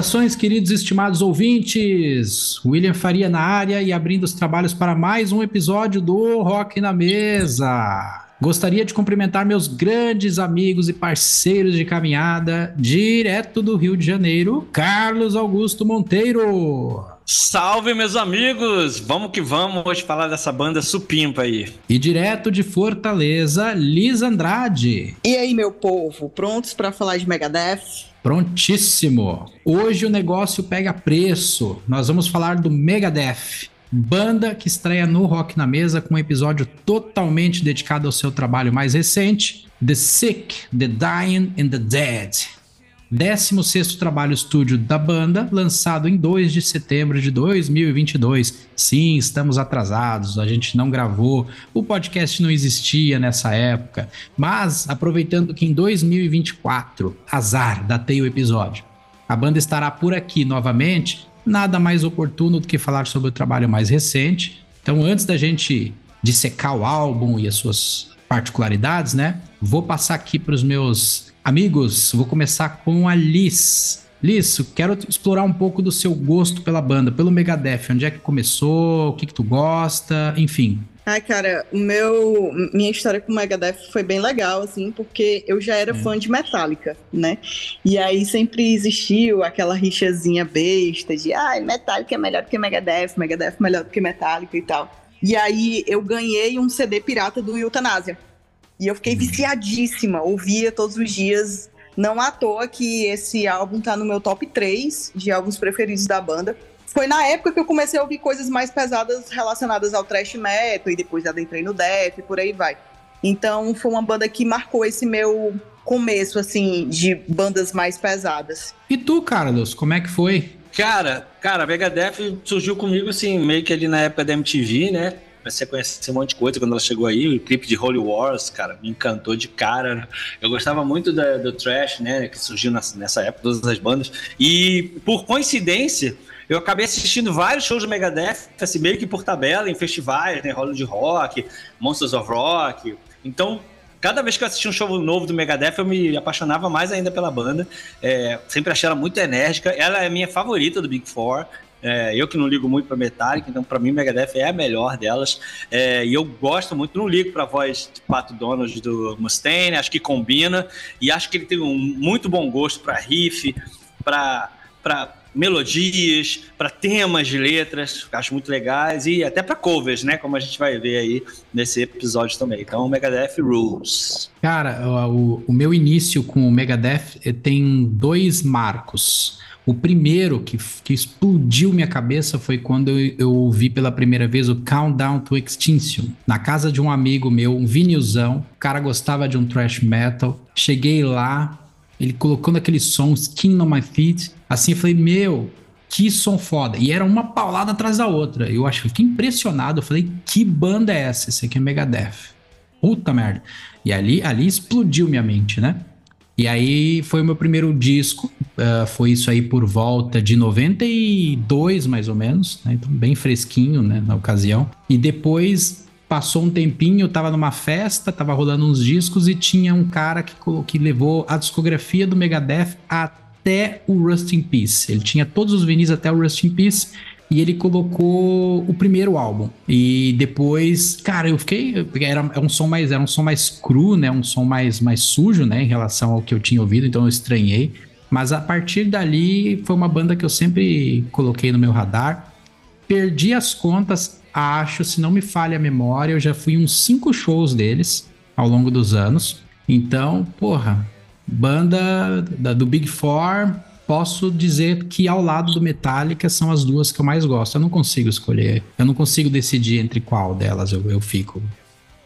Saudações, queridos e estimados ouvintes! William Faria na área e abrindo os trabalhos para mais um episódio do Rock na Mesa. Gostaria de cumprimentar meus grandes amigos e parceiros de caminhada, direto do Rio de Janeiro, Carlos Augusto Monteiro. Salve, meus amigos! Vamos que vamos hoje falar dessa banda supimpa aí. E direto de Fortaleza, Liz Andrade. E aí, meu povo, prontos para falar de Megadeth? Prontíssimo! Hoje o negócio pega preço. Nós vamos falar do Megadeth, banda que estreia no Rock na Mesa com um episódio totalmente dedicado ao seu trabalho mais recente, The Sick, The Dying and the Dead. 16º trabalho estúdio da banda, lançado em 2 de setembro de 2022. Sim, estamos atrasados, a gente não gravou, o podcast não existia nessa época, mas aproveitando que em 2024, azar, datei o episódio, a banda estará por aqui novamente, nada mais oportuno do que falar sobre o trabalho mais recente. Então, antes da gente dissecar o álbum e as suas particularidades, né, vou passar aqui para os meus Amigos, vou começar com a Liz. Liz, quero explorar um pouco do seu gosto pela banda, pelo Megadeth. Onde é que começou? O que, que tu gosta? Enfim. Ai, cara, o meu, minha história com o Megadeth foi bem legal, assim, porque eu já era é. fã de Metallica, né? E aí sempre existiu aquela rixazinha besta de, ai, ah, Metallica é melhor do que Megadeth, Megadeth é melhor do que Metallica e tal. E aí eu ganhei um CD pirata do Eutanásia. E eu fiquei viciadíssima, ouvia todos os dias. Não à toa que esse álbum tá no meu top 3 de álbuns preferidos da banda. Foi na época que eu comecei a ouvir coisas mais pesadas relacionadas ao thrash metal e depois adentrei no death e por aí vai. Então foi uma banda que marcou esse meu começo assim de bandas mais pesadas. E tu, Carlos, como é que foi? Cara, cara, Megadeth surgiu comigo assim, meio que ali na época da MTV, né? Comecei a conhecer um monte de coisa quando ela chegou aí. O clipe de Holy Wars, cara, me encantou de cara. Eu gostava muito da, do trash, né, que surgiu nessa, nessa época, todas as bandas. E por coincidência, eu acabei assistindo vários shows do Megadeth, assim, meio que por tabela, em festivais, né, Hollywood Rock, Monsters of Rock. Então, cada vez que eu assistia um show novo do Megadeth, eu me apaixonava mais ainda pela banda. É, sempre achei ela muito enérgica. Ela é a minha favorita do Big Four. É, eu que não ligo muito para Metallica, então para mim Megadeth é a melhor delas. É, e eu gosto muito, não ligo para voz de Pato Donald do Mustaine, acho que combina e acho que ele tem um muito bom gosto para riff, para melodias, para temas de letras, acho muito legais e até para covers, né, como a gente vai ver aí nesse episódio também. Então, Megadeth Rules. Cara, o, o meu início com o Megadeth eh, tem dois marcos. O primeiro que, que explodiu minha cabeça foi quando eu, eu ouvi pela primeira vez o Countdown to Extinction, na casa de um amigo meu, um vinilzão. O cara gostava de um thrash metal. Cheguei lá, ele colocando aquele som, Skin on My Feet. Assim, eu falei, meu, que som foda. E era uma paulada atrás da outra. Eu acho que fiquei impressionado. Eu falei, que banda é essa? Esse aqui é Megadeth. Puta merda. E ali, ali explodiu minha mente, né? E aí foi o meu primeiro disco, uh, foi isso aí por volta de 92, mais ou menos, né? então bem fresquinho, né, na ocasião. E depois passou um tempinho, eu tava numa festa, tava rolando uns discos e tinha um cara que, que levou a discografia do Megadeth até o Rust in Peace. Ele tinha todos os vinis até o Rust in Peace e ele colocou o primeiro álbum. E depois, cara, eu fiquei. Era, era um som mais, era um som mais cru, né? Um som mais, mais sujo, né? Em relação ao que eu tinha ouvido, então eu estranhei. Mas a partir dali foi uma banda que eu sempre coloquei no meu radar. Perdi as contas, acho, se não me falha a memória, eu já fui uns cinco shows deles ao longo dos anos. Então, porra, banda da, do Big Four, posso dizer que ao lado do Metallica são as duas que eu mais gosto. Eu não consigo escolher, eu não consigo decidir entre qual delas eu, eu fico.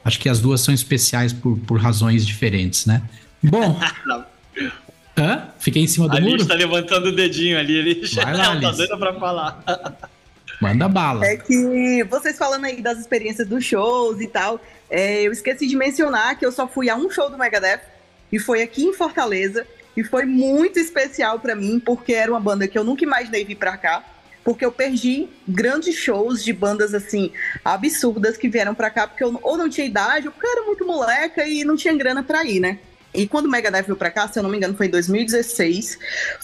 Acho que as duas são especiais por, por razões diferentes, né? Bom. Hã? Fiquei em cima do a muro? Alice tá levantando o dedinho ali, ele já Vai lá, tá doida pra falar. Manda bala. É que vocês falando aí das experiências dos shows e tal, é, eu esqueci de mencionar que eu só fui a um show do Megadeth e foi aqui em Fortaleza. E foi muito especial para mim, porque era uma banda que eu nunca imaginei vir para cá. Porque eu perdi grandes shows de bandas assim, absurdas que vieram para cá, porque eu ou não tinha idade, ou porque eu era muito moleca e não tinha grana para ir, né? E quando o Megadeth veio pra cá, se eu não me engano, foi em 2016,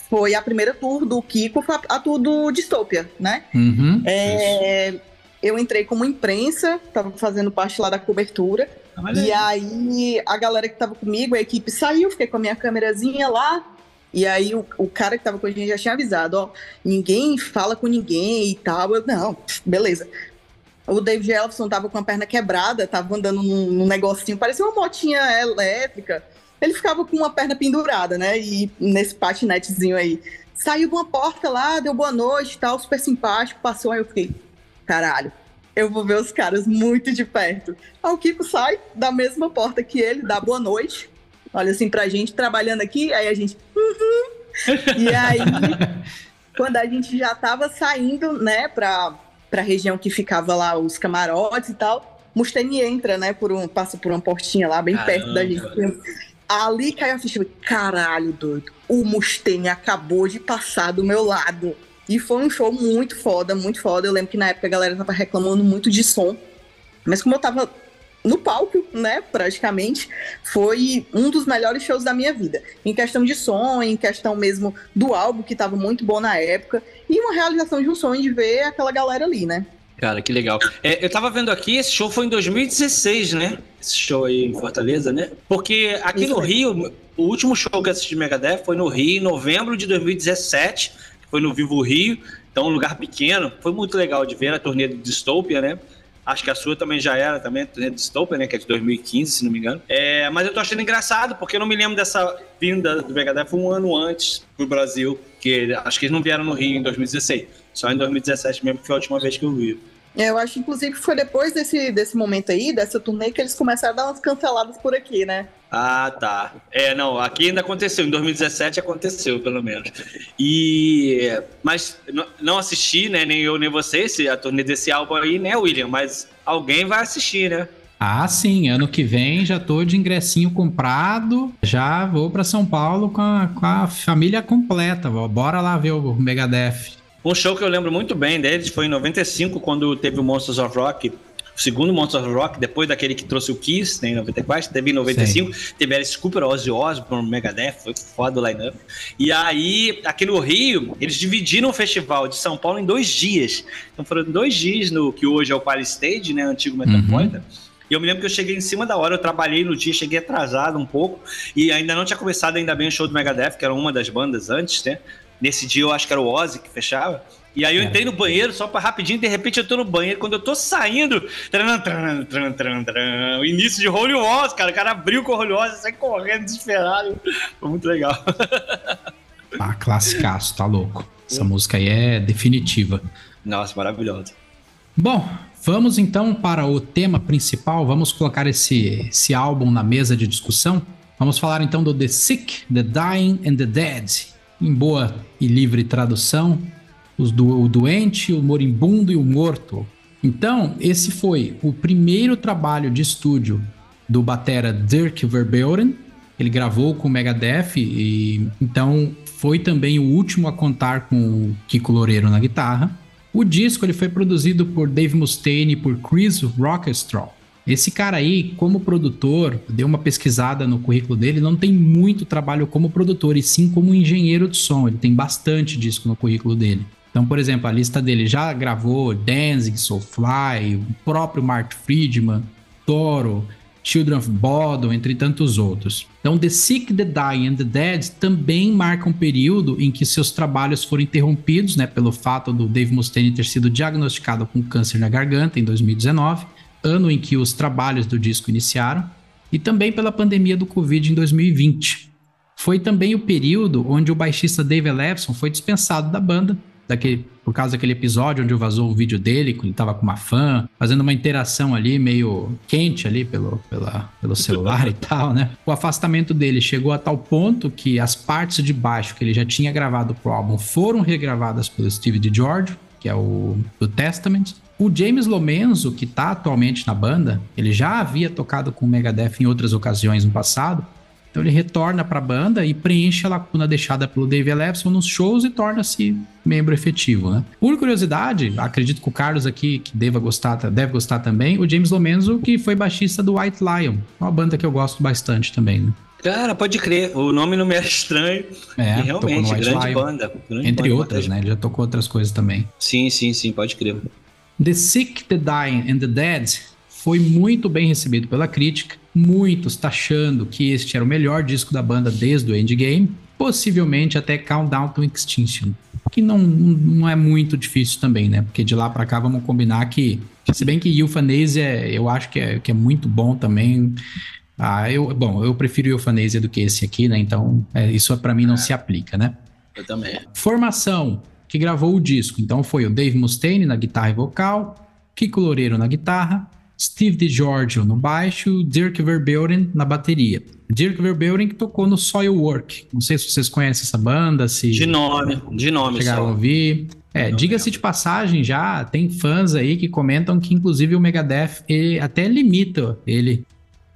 foi a primeira tour do Kiko, foi a tour do Dystopia, né? Uhum. É, eu entrei como imprensa, tava fazendo parte lá da cobertura. Olha e aí. aí a galera que tava comigo, a equipe saiu, fiquei com a minha câmerazinha lá. E aí o, o cara que tava com a gente já tinha avisado, ó, ninguém fala com ninguém e tal. Eu, não, beleza. O David Ellison tava com a perna quebrada, tava andando num, num negocinho, parecia uma motinha elétrica. Ele ficava com uma perna pendurada, né? E nesse patinetezinho aí. Saiu de uma porta lá, deu boa noite tal, super simpático, passou, aí eu fiquei, caralho, eu vou ver os caras muito de perto. Aí o Kiko sai da mesma porta que ele, dá boa noite, olha assim pra gente, trabalhando aqui, aí a gente, uhum. E aí, quando a gente já tava saindo, né, pra, pra região que ficava lá os camarotes e tal, Mustaine entra, né, por um, passa por uma portinha lá, bem Caramba. perto da gente. Ali caiu a ficha, caralho, doido, o Mustaine acabou de passar do meu lado. E foi um show muito foda, muito foda. Eu lembro que na época a galera tava reclamando muito de som. Mas como eu tava no palco, né, praticamente, foi um dos melhores shows da minha vida. Em questão de som, em questão mesmo do álbum, que tava muito bom na época, e uma realização de um sonho de ver aquela galera ali, né? Cara, que legal. É, eu tava vendo aqui, esse show foi em 2016, né? Esse show aí em Fortaleza, né? Porque aqui Isso no é. Rio, o último show que eu assisti de Megadeth foi no Rio, em novembro de 2017 foi no Vivo Rio, então um lugar pequeno. Foi muito legal de ver a turnê do Dystopia, né? Acho que a sua também já era, também, a turnê do Dystopia, né? Que é de 2015, se não me engano. É, mas eu tô achando engraçado, porque eu não me lembro dessa vinda do Megadeth um ano antes pro Brasil, que acho que eles não vieram no Rio em 2016. Só em 2017 mesmo, que foi a última vez que eu vi. É, eu acho, inclusive, que foi depois desse, desse momento aí, dessa turnê, que eles começaram a dar umas canceladas por aqui, né? Ah, tá. É, não, aqui ainda aconteceu, em 2017 aconteceu, pelo menos. E. Mas não assisti, né? Nem eu, nem você, a turnê desse álbum aí, né, William? Mas alguém vai assistir, né? Ah, sim, ano que vem já tô de ingressinho comprado, já vou para São Paulo com a, com a família completa. Bora lá ver o Megadeth. Um show que eu lembro muito bem deles foi em 95, quando teve o Monsters of Rock o segundo Monsters of Rock, depois daquele que trouxe o Kiss, né, em 94, teve em 95, Sim. teve Alice Cooper, Ozzy Osbourne, Megadeth, foi foda o line-up. E aí, aqui no Rio, eles dividiram o festival de São Paulo em dois dias. Então foram dois dias no que hoje é o Palace Stage, né, antigo Metropolitan. Uhum. E eu me lembro que eu cheguei em cima da hora, eu trabalhei no dia, cheguei atrasado um pouco, e ainda não tinha começado ainda bem o show do Megadeth, que era uma das bandas antes, né? Nesse dia eu acho que era o Ozzy que fechava. E aí eu entrei no banheiro só para rapidinho, de repente eu tô no banheiro. Quando eu tô saindo, tran, tran, tran, tran, tran, o início de Holy Wars, cara. O cara abriu com o Holy Wars, sai correndo desesperado. Foi muito legal. Ah, classicaço, tá louco. Essa música aí é definitiva. Nossa, maravilhosa. Bom, vamos então para o tema principal. Vamos colocar esse, esse álbum na mesa de discussão. Vamos falar então do The Sick, The Dying and The Dead. Em boa e livre tradução, os do, o doente, o moribundo e o morto. Então, esse foi o primeiro trabalho de estúdio do batera Dirk Verbeuren. Ele gravou com o Megadeth e então foi também o último a contar com o Kiko Loureiro na guitarra. O disco ele foi produzido por Dave Mustaine e por Chris Rockestraw. Esse cara aí, como produtor, deu uma pesquisada no currículo dele, não tem muito trabalho como produtor, e sim como engenheiro de som. Ele tem bastante disco no currículo dele. Então, por exemplo, a lista dele já gravou Danzig, Soulfly, o próprio Mark Friedman, Toro, Children of Bodom, entre tantos outros. Então, The Sick, The Dying and The Dead também marcam um período em que seus trabalhos foram interrompidos, né, pelo fato do Dave Mustaine ter sido diagnosticado com câncer na garganta em 2019, ano em que os trabalhos do disco iniciaram, e também pela pandemia do Covid em 2020. Foi também o período onde o baixista Dave Ellefson foi dispensado da banda daquele, por causa daquele episódio onde vazou o vídeo dele, quando ele tava com uma fã, fazendo uma interação ali meio quente ali pelo, pela, pelo celular e tal, né? O afastamento dele chegou a tal ponto que as partes de baixo que ele já tinha gravado pro álbum foram regravadas pelo Steve DiGiorgio, que é o do Testament. O James Lomenzo, que tá atualmente na banda, ele já havia tocado com o Megadeth em outras ocasiões no passado, então ele retorna para a banda e preenche a lacuna deixada pelo Dave Ellefson nos shows e torna-se membro efetivo, né? Por curiosidade, acredito que o Carlos aqui, que deva gostar, deve gostar também, o James Lomenzo, que foi baixista do White Lion, uma banda que eu gosto bastante também, né? Cara, pode crer. O nome não me é estranho. É, e realmente, grande Live, banda. Grande entre banda, outras, né? Ele já tocou outras coisas também. Sim, sim, sim, pode crer. The Sick, The Dying and The Dead foi muito bem recebido pela crítica. Muitos taxando que este era o melhor disco da banda desde o Endgame, possivelmente até Countdown to Extinction, que não, não é muito difícil também, né? Porque de lá para cá vamos combinar que, se bem que Euthanasia eu acho que é, que é muito bom também. Ah, eu, bom, eu prefiro Euthanasia do que esse aqui, né? Então, é, isso para mim não é. se aplica, né? Eu também. Formação que gravou o disco. Então foi o Dave Mustaine na guitarra e vocal, Kiko Loureiro na guitarra, Steve DiGiorgio no baixo, Dirk Verbeuren na bateria. Dirk Verbeuren que tocou no Soilwork. Não sei se vocês conhecem essa banda, se de nome, de nome chegaram só. a ouvir. É, diga-se de passagem, já tem fãs aí que comentam que inclusive o Megadeth até limita ele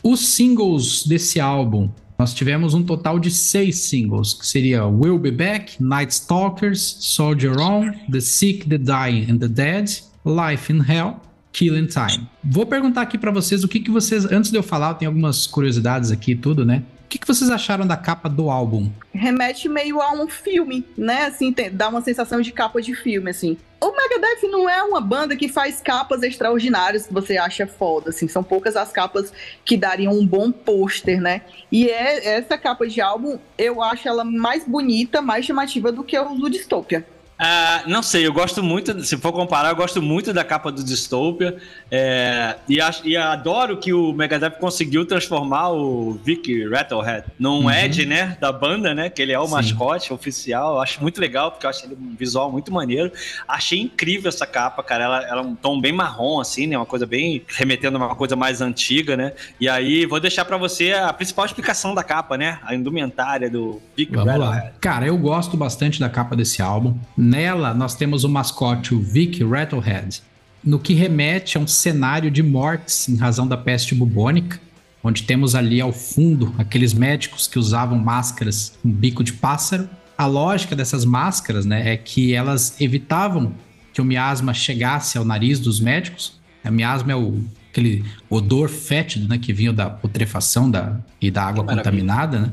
os singles desse álbum, nós tivemos um total de seis singles, que seria Will Be Back, Night Stalkers, Soldier On, The Sick, The Dying and The Dead, Life in Hell, Killing Time. Vou perguntar aqui para vocês o que, que vocês, antes de eu falar, tem algumas curiosidades aqui e tudo, né? O que, que vocês acharam da capa do álbum? Remete meio a um filme, né? Assim, tem, dá uma sensação de capa de filme, assim. O Megadeth não é uma banda que faz capas extraordinárias que você acha foda, assim. São poucas as capas que dariam um bom pôster, né? E é, essa capa de álbum, eu acho ela mais bonita, mais chamativa do que o do Dystopia. Uh, não sei, eu gosto muito, se for comparar, eu gosto muito da capa do Dystopia. É, e, acho, e adoro que o Megadeth conseguiu transformar o Vic Rattlehead num uhum. Ed, né? Da banda, né? Que ele é o Sim. mascote oficial. Eu acho muito legal, porque eu acho ele um visual muito maneiro. Achei incrível essa capa, cara. Ela, ela é um tom bem marrom, assim, né? Uma coisa bem remetendo a uma coisa mais antiga, né? E aí, vou deixar para você a principal explicação da capa, né? A indumentária do Vic Vamos Rattlehead. Lá. Cara, eu gosto bastante da capa desse álbum. Nela, nós temos o mascote, o Vic Rattlehead, no que remete a um cenário de mortes em razão da peste bubônica, onde temos ali ao fundo aqueles médicos que usavam máscaras com bico de pássaro. A lógica dessas máscaras né, é que elas evitavam que o miasma chegasse ao nariz dos médicos. O miasma é o, aquele odor fétido né, que vinha da putrefação da, e da água contaminada. Né?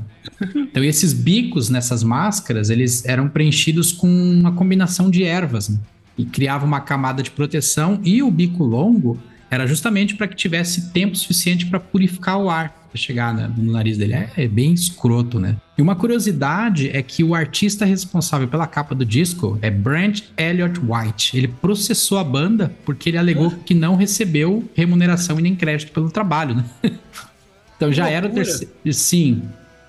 Então, esses bicos nessas máscaras, eles eram preenchidos com uma combinação de ervas, né? E criava uma camada de proteção. E o bico longo era justamente para que tivesse tempo suficiente para purificar o ar, para chegar né, no nariz dele. É, é, bem escroto, né? E uma curiosidade é que o artista responsável pela capa do disco é Brent Elliott White. Ele processou a banda porque ele alegou que não recebeu remuneração e nem crédito pelo trabalho, né? então já era o terceiro. Sim,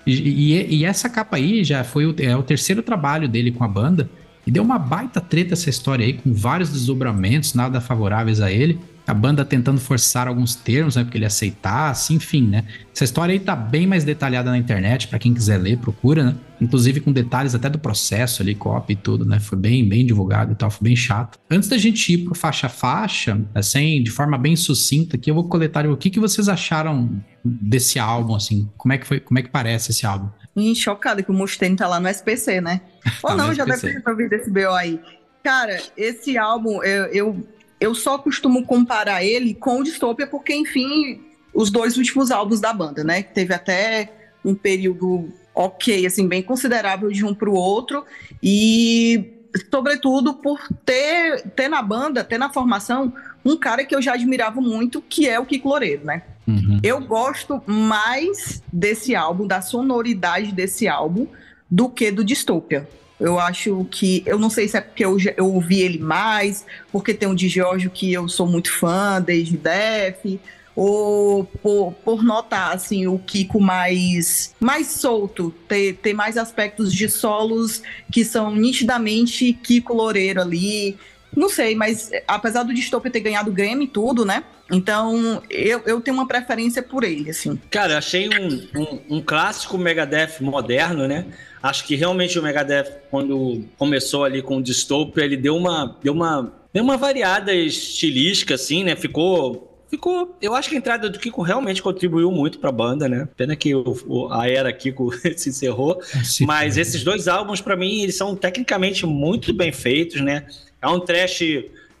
e, e, e, essa capa aí já foi o, é o terceiro trabalho dele com a banda. E deu uma baita treta essa história aí, com vários desdobramentos, nada favoráveis a ele a banda tentando forçar alguns termos, né, porque ele aceitasse, enfim, né. Essa história aí tá bem mais detalhada na internet, para quem quiser ler, procura, né. Inclusive com detalhes até do processo ali, copy e tudo, né. Foi bem, bem divulgado e tal, foi bem chato. Antes da gente ir pro faixa a faixa, assim, de forma bem sucinta aqui, eu vou coletar o que, que vocês acharam desse álbum, assim, como é que foi, como é que parece esse álbum? E chocada que o Mustaine tá lá no SPC, né? Ou tá não, já deve ter ouvido esse BO aí. Cara, esse álbum, eu, eu eu só costumo comparar ele com o Dystopia, porque, enfim, os dois últimos álbuns da banda, né? Teve até um período ok, assim, bem considerável de um para o outro. E, sobretudo, por ter, ter na banda, ter na formação, um cara que eu já admirava muito, que é o Kiko Loureiro, né? Uhum. Eu gosto mais desse álbum, da sonoridade desse álbum, do que do Dystopia. Eu acho que. Eu não sei se é porque eu, eu ouvi ele mais, porque tem um de Giorgio que eu sou muito fã desde Def, ou por, por notar assim, o Kiko mais, mais solto, ter, ter mais aspectos de solos que são nitidamente Kiko Loureiro ali. Não sei, mas apesar do Dystopia ter ganhado o Grammy e tudo, né? Então, eu, eu tenho uma preferência por ele, assim. Cara, achei um, um, um clássico Megadeth moderno, né? Acho que realmente o Megadeth, quando começou ali com o Dystopia, ele deu uma, deu uma, deu uma variada estilística, assim, né? Ficou ficou. Eu acho que a entrada do Kiko realmente contribuiu muito pra banda, né? Pena que o, o, a era Kiko se encerrou. Sim, mas esses dois álbuns, para mim, eles são tecnicamente muito bem feitos, né? É um trash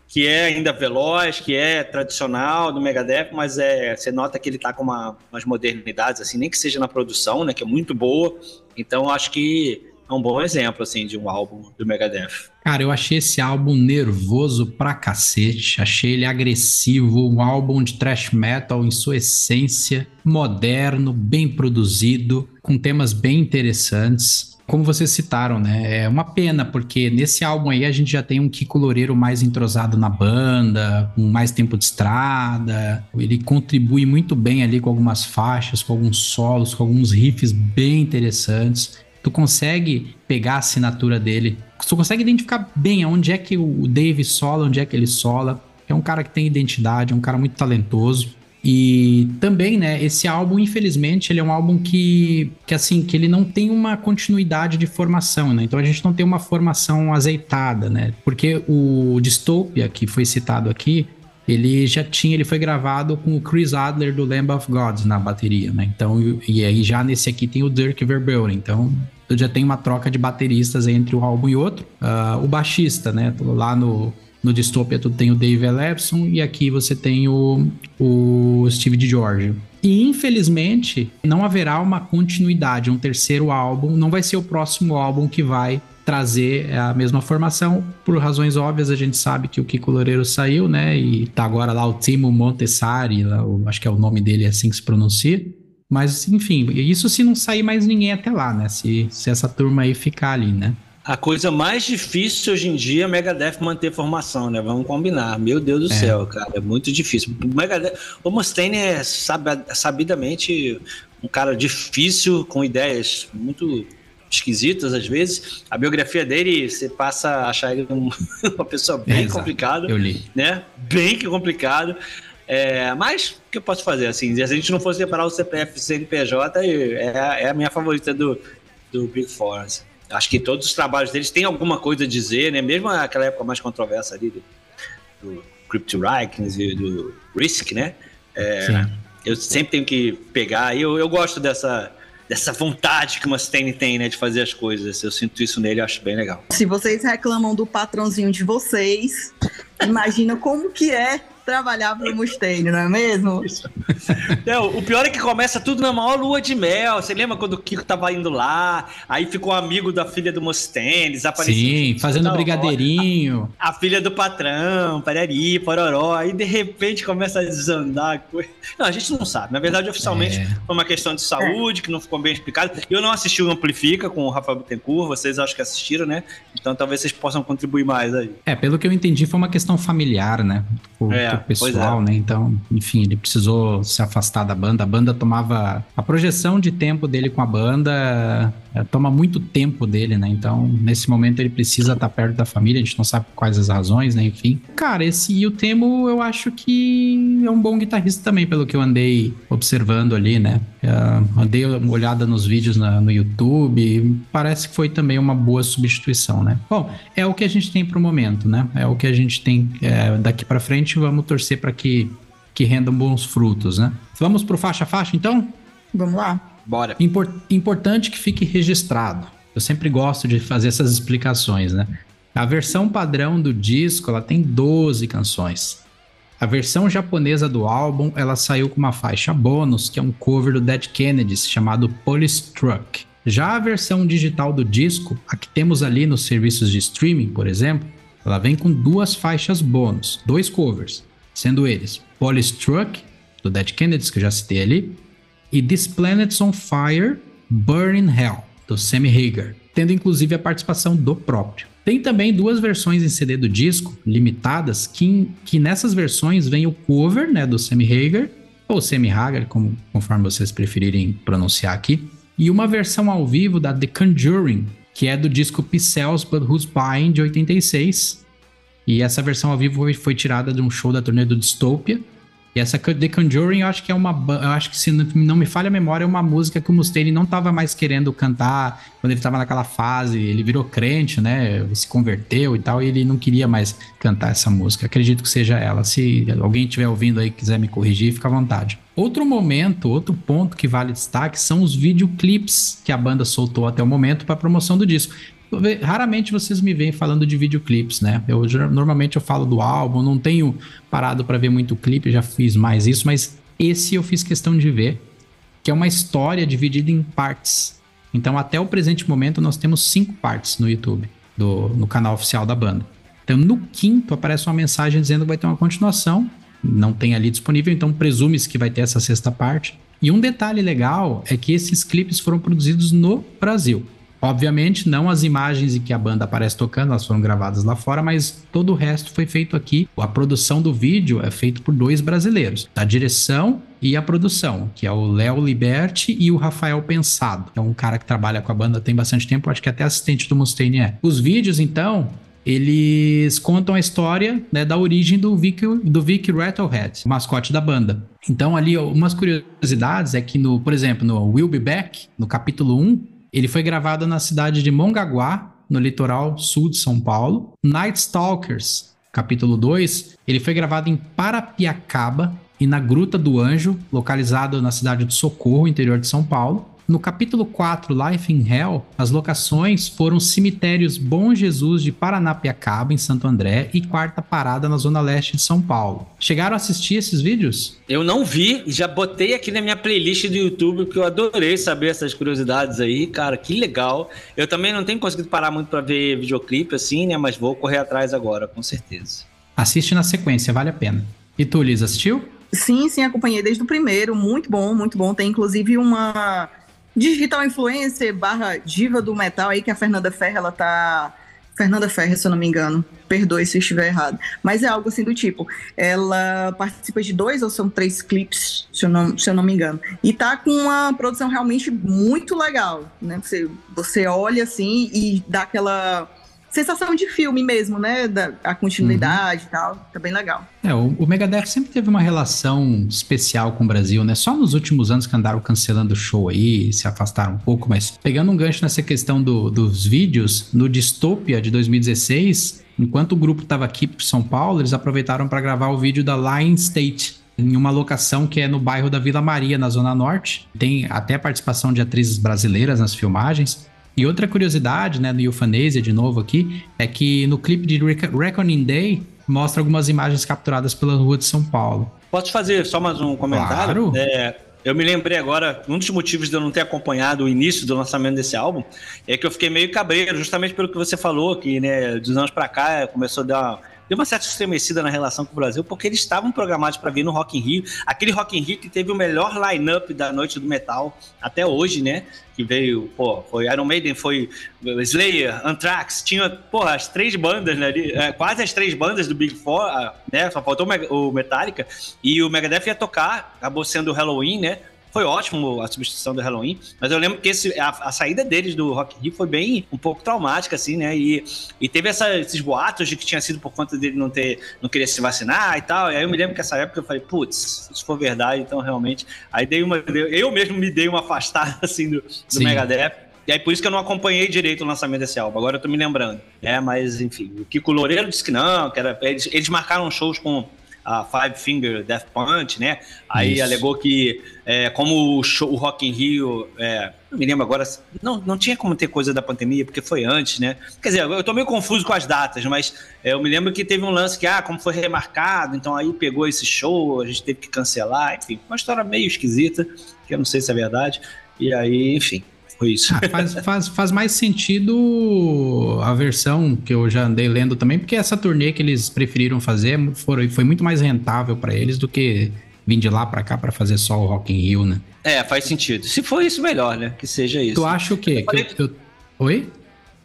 que é ainda veloz, que é tradicional do Megadeth, mas é, você nota que ele tá com uma, umas modernidades, assim, nem que seja na produção, né, que é muito boa. Então, acho que é um bom exemplo, assim, de um álbum do Megadeth. Cara, eu achei esse álbum nervoso pra cacete, achei ele agressivo, um álbum de thrash metal em sua essência, moderno, bem produzido, com temas bem interessantes como vocês citaram, né? É uma pena, porque nesse álbum aí a gente já tem um Kiko Loureiro mais entrosado na banda, com mais tempo de estrada. Ele contribui muito bem ali com algumas faixas, com alguns solos, com alguns riffs bem interessantes. Tu consegue pegar a assinatura dele, tu consegue identificar bem aonde é que o Dave sola, onde é que ele sola. É um cara que tem identidade, é um cara muito talentoso. E também, né, esse álbum, infelizmente, ele é um álbum que, que assim, que ele não tem uma continuidade de formação, né? Então a gente não tem uma formação azeitada, né? Porque o Dystopia, que foi citado aqui, ele já tinha, ele foi gravado com o Chris Adler do Lamb of God na bateria, né? Então, e, e aí já nesse aqui tem o Dirk Verbeuren, então já tem uma troca de bateristas entre um álbum e outro. Uh, o baixista, né? Lá no no Dystopia tu tem o Dave Ellefson e aqui você tem o, o Steve DiGiorgio. E infelizmente não haverá uma continuidade, um terceiro álbum, não vai ser o próximo álbum que vai trazer a mesma formação. Por razões óbvias, a gente sabe que o Kiko Loureiro saiu, né? E tá agora lá o Timo Montessari, lá, o, acho que é o nome dele, é assim que se pronuncia. Mas, enfim, isso se não sair mais ninguém até lá, né? Se, se essa turma aí ficar ali, né? A coisa mais difícil hoje em dia é Megadeth manter formação, né? Vamos combinar. Meu Deus do é. céu, cara. É muito difícil. O, Megadeth, o Mustaine é sabidamente um cara difícil, com ideias muito esquisitas às vezes. A biografia dele, você passa a achar ele uma pessoa bem é, complicada. Eu li. Né? Bem que complicado. É, mas o que eu posso fazer? Assim, se a gente não fosse separar o CPF e CNPJ, é, é a minha favorita do, do Big Four. Assim. Acho que todos os trabalhos deles têm alguma coisa a dizer, né? Mesmo naquela época mais controversa ali do, do Crypto Rikings e do Risk, né? É, eu sempre tenho que pegar, e eu, eu gosto dessa, dessa vontade que o Mustaine tem, né, de fazer as coisas. Eu sinto isso nele, eu acho bem legal. Se vocês reclamam do patrãozinho de vocês, imagina como que é trabalhar pro Mustaine, não é mesmo? Não, o pior é que começa tudo na maior lua de mel. Você lembra quando o Kiko tava indo lá, aí ficou amigo da filha do Mustaine, desapareceu. Sim, fazendo brigadeirinho. A, a, filha do patrão, parari, pororó. Aí de repente começa a desandar. Não, a gente não sabe. Na verdade, oficialmente é. foi uma questão de saúde que não ficou bem explicado. Eu não assisti o Amplifica com o Rafael Bittencourt, vocês acho que assistiram, né? Então talvez vocês possam contribuir mais aí. É, pelo que eu entendi, foi uma questão familiar, né? O, é pessoal, é. né? Então, enfim, ele precisou se afastar da banda. A banda tomava. A projeção de tempo dele com a banda é, toma muito tempo dele, né? Então, nesse momento, ele precisa estar perto da família. A gente não sabe quais as razões, né? Enfim. Cara, esse e o Temo, eu acho que é um bom guitarrista também, pelo que eu andei observando ali, né? Uh, andei uma olhada nos vídeos na, no YouTube. Parece que foi também uma boa substituição, né? Bom, é o que a gente tem pro momento, né? É o que a gente tem é, daqui para frente. Vamos torcer para que, que rendam bons frutos, né? Vamos pro faixa a faixa, então? Vamos lá. Bora. Import, importante que fique registrado. Eu sempre gosto de fazer essas explicações, né? A versão padrão do disco, ela tem 12 canções. A versão japonesa do álbum, ela saiu com uma faixa bônus, que é um cover do Dead Kennedys, chamado Polystruck. Já a versão digital do disco, a que temos ali nos serviços de streaming, por exemplo, ela vem com duas faixas bônus, dois covers, sendo eles Polystruck, do Dead Kennedys, que eu já citei ali, e This Planet's on Fire, Burning Hell, do Sammy Hagar, tendo inclusive a participação do próprio. Tem também duas versões em CD do disco, limitadas, que, que nessas versões vem o cover né, do Sammy Hagar, ou Sammy Hagar, como, conforme vocês preferirem pronunciar aqui, e uma versão ao vivo da The Conjuring, que é do disco Pixels But Who's Buying de 86. E essa versão ao vivo foi, foi tirada de um show da turnê do Dystopia. E essa The Conjuring, eu acho que é uma. Eu acho que, se não me falha a memória, é uma música que o Mustaine não estava mais querendo cantar quando ele estava naquela fase. Ele virou crente, né? Se converteu e tal, e ele não queria mais cantar essa música. Acredito que seja ela. Se alguém estiver ouvindo aí quiser me corrigir, fica à vontade. Outro momento, outro ponto que vale destaque são os videoclips que a banda soltou até o momento para promoção do disco. Raramente vocês me veem falando de videoclipes, né? Eu normalmente eu falo do álbum, não tenho parado para ver muito clipe, já fiz mais isso, mas esse eu fiz questão de ver, que é uma história dividida em partes. Então, até o presente momento, nós temos cinco partes no YouTube, do, no canal oficial da banda. Então, no quinto, aparece uma mensagem dizendo que vai ter uma continuação. Não tem ali disponível, então presume-se que vai ter essa sexta parte. E um detalhe legal é que esses clipes foram produzidos no Brasil. Obviamente, não as imagens em que a banda aparece tocando, elas foram gravadas lá fora, mas todo o resto foi feito aqui. A produção do vídeo é feita por dois brasileiros, a direção e a produção, que é o Léo Liberti e o Rafael Pensado. É um cara que trabalha com a banda tem bastante tempo, acho que até assistente do Mustaine é. Os vídeos, então, eles contam a história né, da origem do Vic, do Vic Rattlehead, mascote da banda. Então, ali, umas curiosidades é que, no, por exemplo, no Will Be Back, no capítulo 1, ele foi gravado na cidade de Mongaguá, no litoral sul de São Paulo. Night Stalkers, capítulo 2, ele foi gravado em Parapiacaba e na Gruta do Anjo, localizado na cidade de Socorro, interior de São Paulo. No capítulo 4, Life in Hell, as locações foram cemitérios Bom Jesus de Paranapiacaba, em Santo André, e Quarta Parada, na Zona Leste de São Paulo. Chegaram a assistir esses vídeos? Eu não vi, já botei aqui na minha playlist do YouTube, porque eu adorei saber essas curiosidades aí, cara, que legal. Eu também não tenho conseguido parar muito para ver videoclipe assim, né, mas vou correr atrás agora, com certeza. Assiste na sequência, vale a pena. E tu, Liz, assistiu? Sim, sim, acompanhei desde o primeiro, muito bom, muito bom. Tem inclusive uma digital influencer barra diva do metal aí que a Fernanda Ferra, ela tá... Fernanda Ferra, se eu não me engano. Perdoe se eu estiver errado. Mas é algo assim do tipo. Ela participa de dois ou são três clipes, se eu não, se eu não me engano. E tá com uma produção realmente muito legal, né? Você, você olha assim e dá aquela sensação de filme mesmo, né? Da, a continuidade uhum. e tal. Tá bem legal. É, o, o, Megadeth sempre teve uma relação especial com o Brasil, né? Só nos últimos anos que andaram cancelando o show aí, se afastaram um pouco, mas pegando um gancho nessa questão do, dos vídeos, no Dystopia de 2016, enquanto o grupo estava aqui para São Paulo, eles aproveitaram para gravar o vídeo da Lion State, em uma locação que é no bairro da Vila Maria, na Zona Norte. Tem até participação de atrizes brasileiras nas filmagens. E outra curiosidade, né, do Euthanasia, de novo aqui, é que no clipe de Reckoning Day mostra algumas imagens capturadas pela rua de São Paulo. Posso fazer só mais um comentário? Claro. É, eu me lembrei agora, um dos motivos de eu não ter acompanhado o início do lançamento desse álbum é que eu fiquei meio cabreiro, justamente pelo que você falou, que né, dos anos pra cá começou a dar uma deu uma certa estremecida na relação com o Brasil, porque eles estavam programados para vir no Rock in Rio, aquele Rock in Rio que teve o melhor line-up da noite do metal até hoje, né? Que veio, pô, foi Iron Maiden, foi Slayer, Anthrax, tinha, pô, as três bandas, né? É, quase as três bandas do Big Four, né? Só faltou o Metallica, e o Megadeth ia tocar, acabou sendo o Halloween, né? Foi ótimo a substituição do Halloween, mas eu lembro que esse, a, a saída deles do Rock Rio foi bem um pouco traumática, assim, né? E, e teve essa, esses boatos de que tinha sido por conta dele não ter, não querer se vacinar e tal. E aí eu me lembro que essa época eu falei, putz, se for verdade, então realmente. Aí dei uma. Eu mesmo me dei uma afastada assim do, do Megadeth. E aí por isso que eu não acompanhei direito o lançamento desse álbum. Agora eu tô me lembrando. É, mas enfim, o Kiko Loureiro disse que não, que era, eles, eles marcaram shows com a Five Finger Death Punch, né? Aí Isso. alegou que, é, como o, show, o Rock in Rio, é, não me lembro agora, não, não tinha como ter coisa da pandemia, porque foi antes, né? Quer dizer, eu tô meio confuso com as datas, mas é, eu me lembro que teve um lance que, ah, como foi remarcado, então aí pegou esse show, a gente teve que cancelar, enfim, uma história meio esquisita, que eu não sei se é verdade, e aí, enfim, foi isso. Ah, faz, faz, faz mais sentido a versão que eu já andei lendo também, porque essa turnê que eles preferiram fazer foi, foi muito mais rentável para eles do que vir de lá para cá para fazer só o Rock in Rio, né? É, faz sentido. Se for isso, melhor, né? Que seja isso. Tu acha o quê? Eu falei... eu, eu... Oi?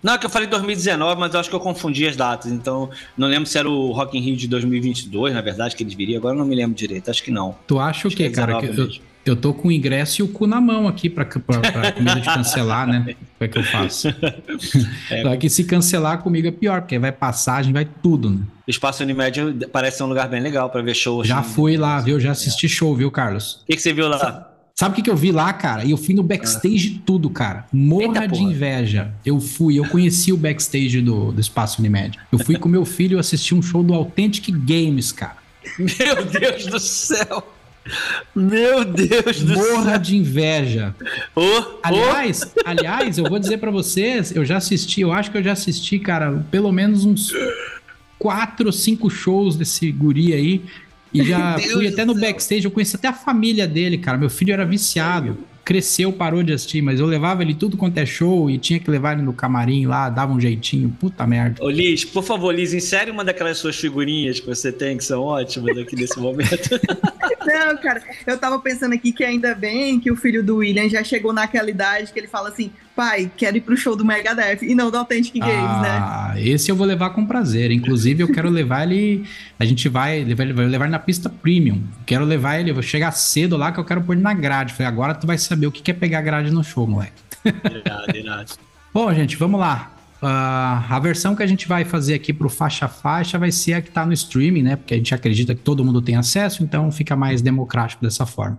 Não, é que eu falei 2019, mas eu acho que eu confundi as datas. Então, não lembro se era o Rock in Rio de 2022, na verdade, que eles viriam. Agora eu não me lembro direito. Acho que não. Tu acha o quê, é cara? Que eu, eu tô com o ingresso e o cu na mão aqui pra, pra, pra com medo de cancelar, né? Como é que eu faço? É. Só que se cancelar comigo é pior, porque vai passagem, vai tudo, né? O Espaço Unimédio parece ser um lugar bem legal pra ver show. Já assim, fui lá, viu? Já assisti é. show, viu, Carlos? O que, que você viu lá? Sabe o que, que eu vi lá, cara? E eu fui no backstage ah. tudo, cara. Morra Eita, de porra. inveja. Eu fui, eu conheci o backstage do, do Espaço Unimédio. Eu fui com meu filho assistir um show do Authentic Games, cara. Meu Deus do céu! Meu Deus do Morra céu. Morra de inveja. Oh, aliás, oh. aliás, eu vou dizer para vocês, eu já assisti, eu acho que eu já assisti, cara, pelo menos uns quatro ou cinco shows desse guri aí. E já fui até no backstage, eu conheci até a família dele, cara. Meu filho era viciado cresceu, parou de assistir, mas eu levava ele tudo quanto é show e tinha que levar ele no camarim lá, dava um jeitinho, puta merda. Ô Liz, por favor, Liz, insere uma daquelas suas figurinhas que você tem, que são ótimas aqui nesse momento. Não, cara, eu tava pensando aqui que ainda bem que o filho do William já chegou naquela idade que ele fala assim, pai, quero ir pro show do Megadeth e não do Authentic Games, ah, né? Ah, esse eu vou levar com prazer. Inclusive, eu quero levar ele. A gente vai levar, vai levar na pista premium. Quero levar ele, vou chegar cedo lá que eu quero pôr ele na grade. Falei, agora tu vai saber o que é pegar grade no show, moleque. Irado, irado. Bom, gente, vamos lá. Uh, a versão que a gente vai fazer aqui pro faixa faixa vai ser a que tá no streaming, né? Porque a gente acredita que todo mundo tem acesso, então fica mais democrático dessa forma.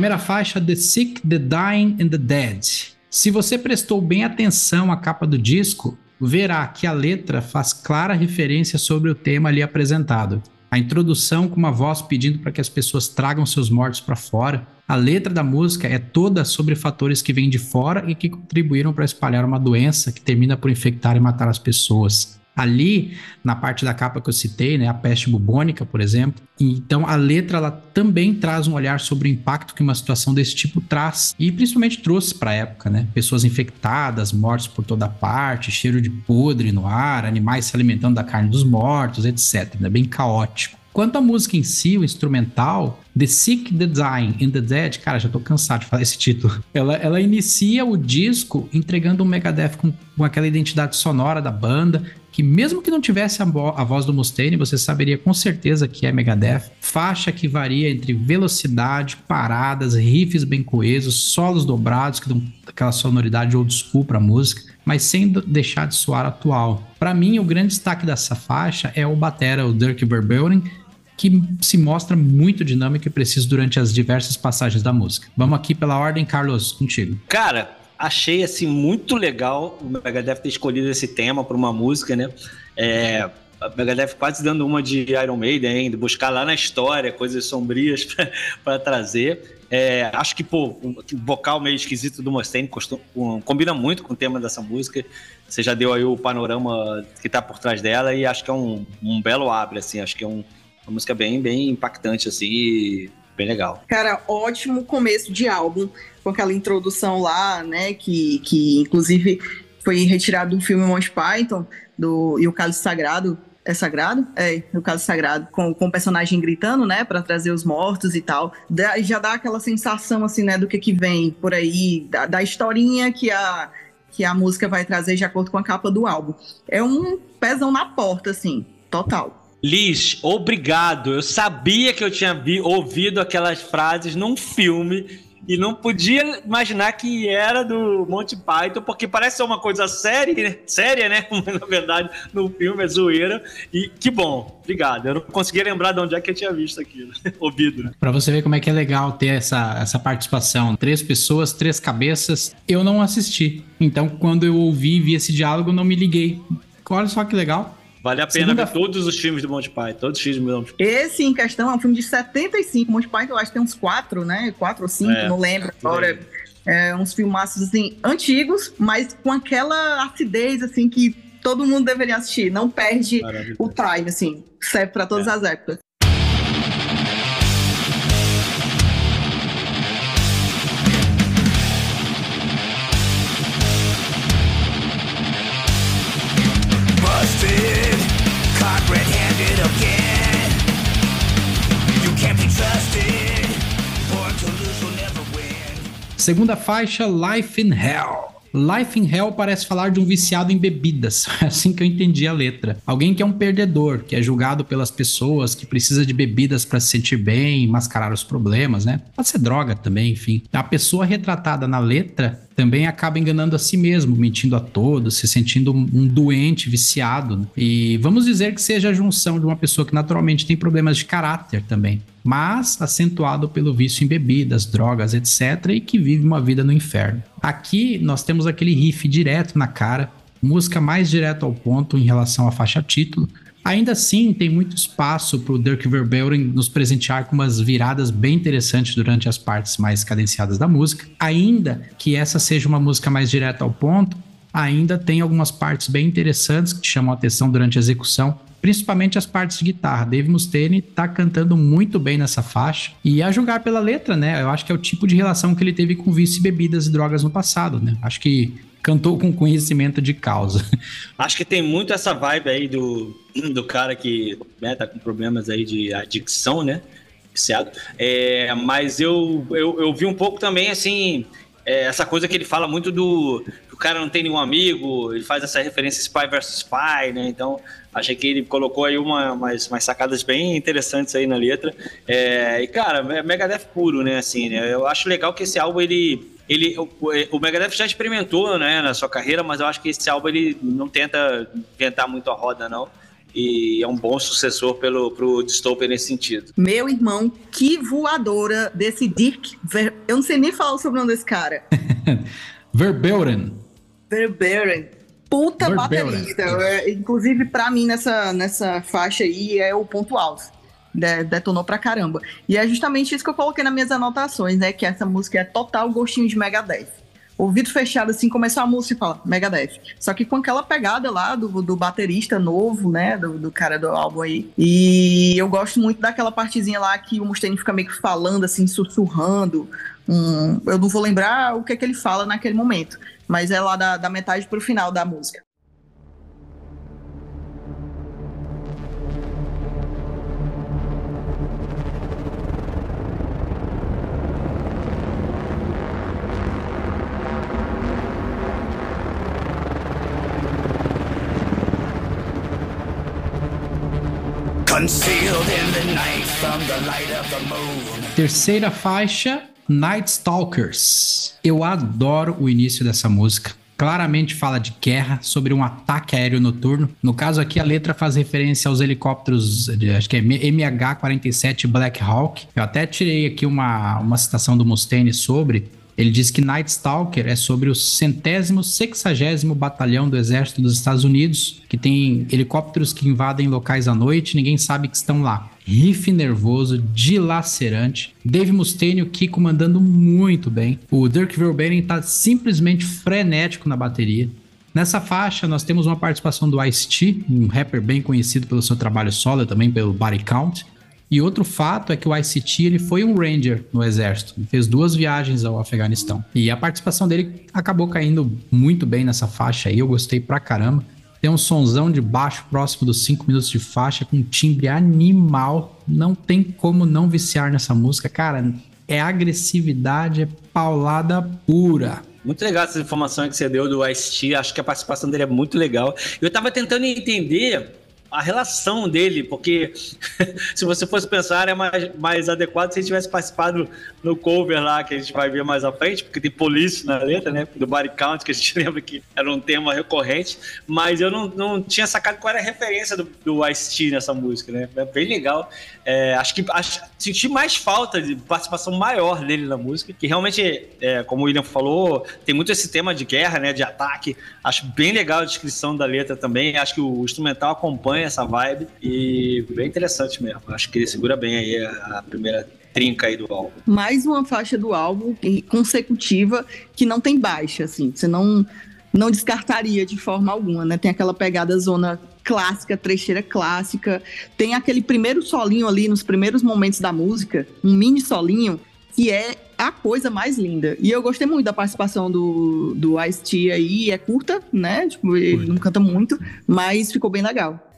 Primeira faixa, The Sick, The Dying and The Dead. Se você prestou bem atenção à capa do disco, verá que a letra faz clara referência sobre o tema ali apresentado. A introdução com uma voz pedindo para que as pessoas tragam seus mortos para fora. A letra da música é toda sobre fatores que vêm de fora e que contribuíram para espalhar uma doença que termina por infectar e matar as pessoas ali na parte da capa que eu citei, né, a peste bubônica, por exemplo. Então a letra ela também traz um olhar sobre o impacto que uma situação desse tipo traz e principalmente trouxe para a época, né? Pessoas infectadas, mortes por toda parte, cheiro de podre no ar, animais se alimentando da carne dos mortos, etc. É bem caótico. Quanto à música em si, o instrumental, The Sick, The Dying and The Dead, cara, já tô cansado de falar esse título. Ela, ela inicia o disco entregando um Megadeth com, com aquela identidade sonora da banda, que mesmo que não tivesse a, a, voz do Mustaine, você saberia com certeza que é Megadeth. Faixa que varia entre velocidade, paradas, riffs bem coesos, solos dobrados que dão aquela sonoridade old school para a música, mas sem deixar de soar atual. Para mim, o grande destaque dessa faixa é o batera, o Dirk Verbeuren, que se mostra muito dinâmico e preciso durante as diversas passagens da música. Vamos aqui pela ordem, Carlos, contigo. Cara, achei assim muito legal o Megadeth ter escolhido esse tema para uma música, né? É, a Megadeth quase dando uma de Iron Maiden ainda, buscar lá na história coisas sombrias para trazer. É, acho que, pô, o vocal meio esquisito do Mustaine combina muito com o tema dessa música. Você já deu aí o panorama que está por trás dela e acho que é um, um belo abre, assim. Acho que é um, uma música bem, bem impactante, assim, e bem legal. Cara, ótimo começo de álbum com aquela introdução lá, né? Que, que inclusive foi retirado do filme Monty Python do, e o Cálice Sagrado. É sagrado? É, o Cálice Sagrado, com, com o personagem gritando, né, para trazer os mortos e tal. Já dá aquela sensação, assim, né, do que que vem por aí, da, da historinha que a, que a música vai trazer de acordo com a capa do álbum. É um pezão na porta, assim, total. Liz, obrigado. Eu sabia que eu tinha vi, ouvido aquelas frases num filme e não podia imaginar que era do Monty Python, porque parece ser uma coisa séria, né? séria, né? Mas na verdade no filme é zoeira. E que bom, obrigado. Eu não conseguia lembrar de onde é que eu tinha visto aquilo, ouvido. Né? Pra você ver como é que é legal ter essa, essa participação. Três pessoas, três cabeças. Eu não assisti. Então, quando eu ouvi e vi esse diálogo, não me liguei. Olha só que legal. Vale a pena Segunda... ver todos os filmes do Monty Python, todos os filmes do Monty Python. Esse, em questão, é um filme de 75. Monty Python, eu acho que tem uns quatro, né? Quatro ou cinco, é, não lembro agora. É, uns filmaços, assim, antigos, mas com aquela acidez, assim, que todo mundo deveria assistir. Não perde o time, assim. Serve para todas é. as épocas. Segunda faixa, Life in Hell. Life in Hell parece falar de um viciado em bebidas, é assim que eu entendi a letra. Alguém que é um perdedor, que é julgado pelas pessoas, que precisa de bebidas para se sentir bem, mascarar os problemas, né? Pode ser droga também, enfim. A pessoa retratada na letra também acaba enganando a si mesmo, mentindo a todos, se sentindo um doente, viciado. Né? E vamos dizer que seja a junção de uma pessoa que naturalmente tem problemas de caráter também, mas acentuado pelo vício em bebidas, drogas, etc., e que vive uma vida no inferno. Aqui nós temos aquele riff direto na cara, música mais direto ao ponto em relação à faixa título, Ainda assim, tem muito espaço para o Dirk Verbeuren nos presentear com umas viradas bem interessantes durante as partes mais cadenciadas da música. Ainda que essa seja uma música mais direta ao ponto, ainda tem algumas partes bem interessantes que chamam a atenção durante a execução, principalmente as partes de guitarra. Dave Mustaine está cantando muito bem nessa faixa. E a julgar pela letra, né? Eu acho que é o tipo de relação que ele teve com vício, bebidas e drogas no passado, né? Acho que cantou com conhecimento de causa. Acho que tem muito essa vibe aí do, do cara que né, tá com problemas aí de adicção, né? Viciado. É, mas eu, eu, eu vi um pouco também, assim, é, essa coisa que ele fala muito do o cara não tem nenhum amigo, ele faz essa referência Spy versus Spy, né? Então, achei que ele colocou aí uma, umas, umas sacadas bem interessantes aí na letra. É, e, cara, é Megadeth puro, né? Assim, né? Eu acho legal que esse álbum, ele ele, o, o Megadeth já experimentou, né, na sua carreira, mas eu acho que esse álbum ele não tenta inventar muito a roda, não. E é um bom sucessor pelo, pro Dystopia nesse sentido. Meu irmão, que voadora desse Dirk. Ver... Eu não sei nem falar o sobrenome desse cara. Verbeuren. Verbeuren. Puta Verbeuren. baterista. É, inclusive, para mim, nessa, nessa faixa aí, é o ponto alto de, detonou pra caramba. E é justamente isso que eu coloquei nas minhas anotações, né? Que essa música é total gostinho de Megadeth. Ouvido fechado, assim, começou a música e fala Megadeth. Só que com aquela pegada lá do, do baterista novo, né? Do, do, cara do álbum aí. E eu gosto muito daquela partezinha lá que o Mustaine fica meio que falando, assim, sussurrando. Eu não vou lembrar o que é que ele fala naquele momento. Mas é lá da, da metade pro final da música. Terceira faixa, Night Stalkers. Eu adoro o início dessa música. Claramente fala de guerra, sobre um ataque aéreo noturno. No caso aqui, a letra faz referência aos helicópteros, acho que é MH-47 Black Hawk. Eu até tirei aqui uma, uma citação do Mustaine sobre, ele diz que Night Stalker é sobre o centésimo, sexagésimo batalhão do exército dos Estados Unidos, que tem helicópteros que invadem locais à noite, ninguém sabe que estão lá. Riff nervoso, dilacerante. Dave Mustaine, o Kiko mandando muito bem. O Dirk Verbeuren tá simplesmente frenético na bateria. Nessa faixa, nós temos uma participação do Ice-T, um rapper bem conhecido pelo seu trabalho solo, também pelo Body Count. E outro fato é que o ICT ele foi um ranger no exército, fez duas viagens ao Afeganistão. E a participação dele acabou caindo muito bem nessa faixa aí, eu gostei pra caramba. Tem um sonzão de baixo próximo dos 5 minutos de faixa com um timbre animal. Não tem como não viciar nessa música, cara. É agressividade, é paulada pura. Muito legal essa informação que você deu do Ice-T. Acho que a participação dele é muito legal. Eu tava tentando entender a relação dele, porque se você fosse pensar, é mais, mais adequado se ele tivesse participado no cover lá, que a gente vai ver mais à frente, porque tem polícia na letra, né? Do body count, que a gente lembra que era um tema recorrente, mas eu não, não tinha sacado qual era a referência do, do Ice-T nessa música, né? É bem legal. É, acho que acho, senti mais falta de participação maior dele na música, que realmente, é, como o William falou, tem muito esse tema de guerra, né? De ataque. Acho bem legal a descrição da letra também. Acho que o instrumental acompanha essa vibe e bem interessante mesmo. Acho que ele segura bem aí a, primeira trinca aí do álbum. Mais uma faixa do álbum consecutiva que não tem baixa, assim. Você não, não descartaria de forma alguma, né? Tem aquela pegada zona clássica, trecheira clássica. Tem aquele primeiro solinho ali nos primeiros momentos da música, um mini solinho, que é a coisa mais linda. E eu gostei muito da participação do, do Ice-T aí. É curta, né? Tipo, ele não canta muito, mas ficou bem legal.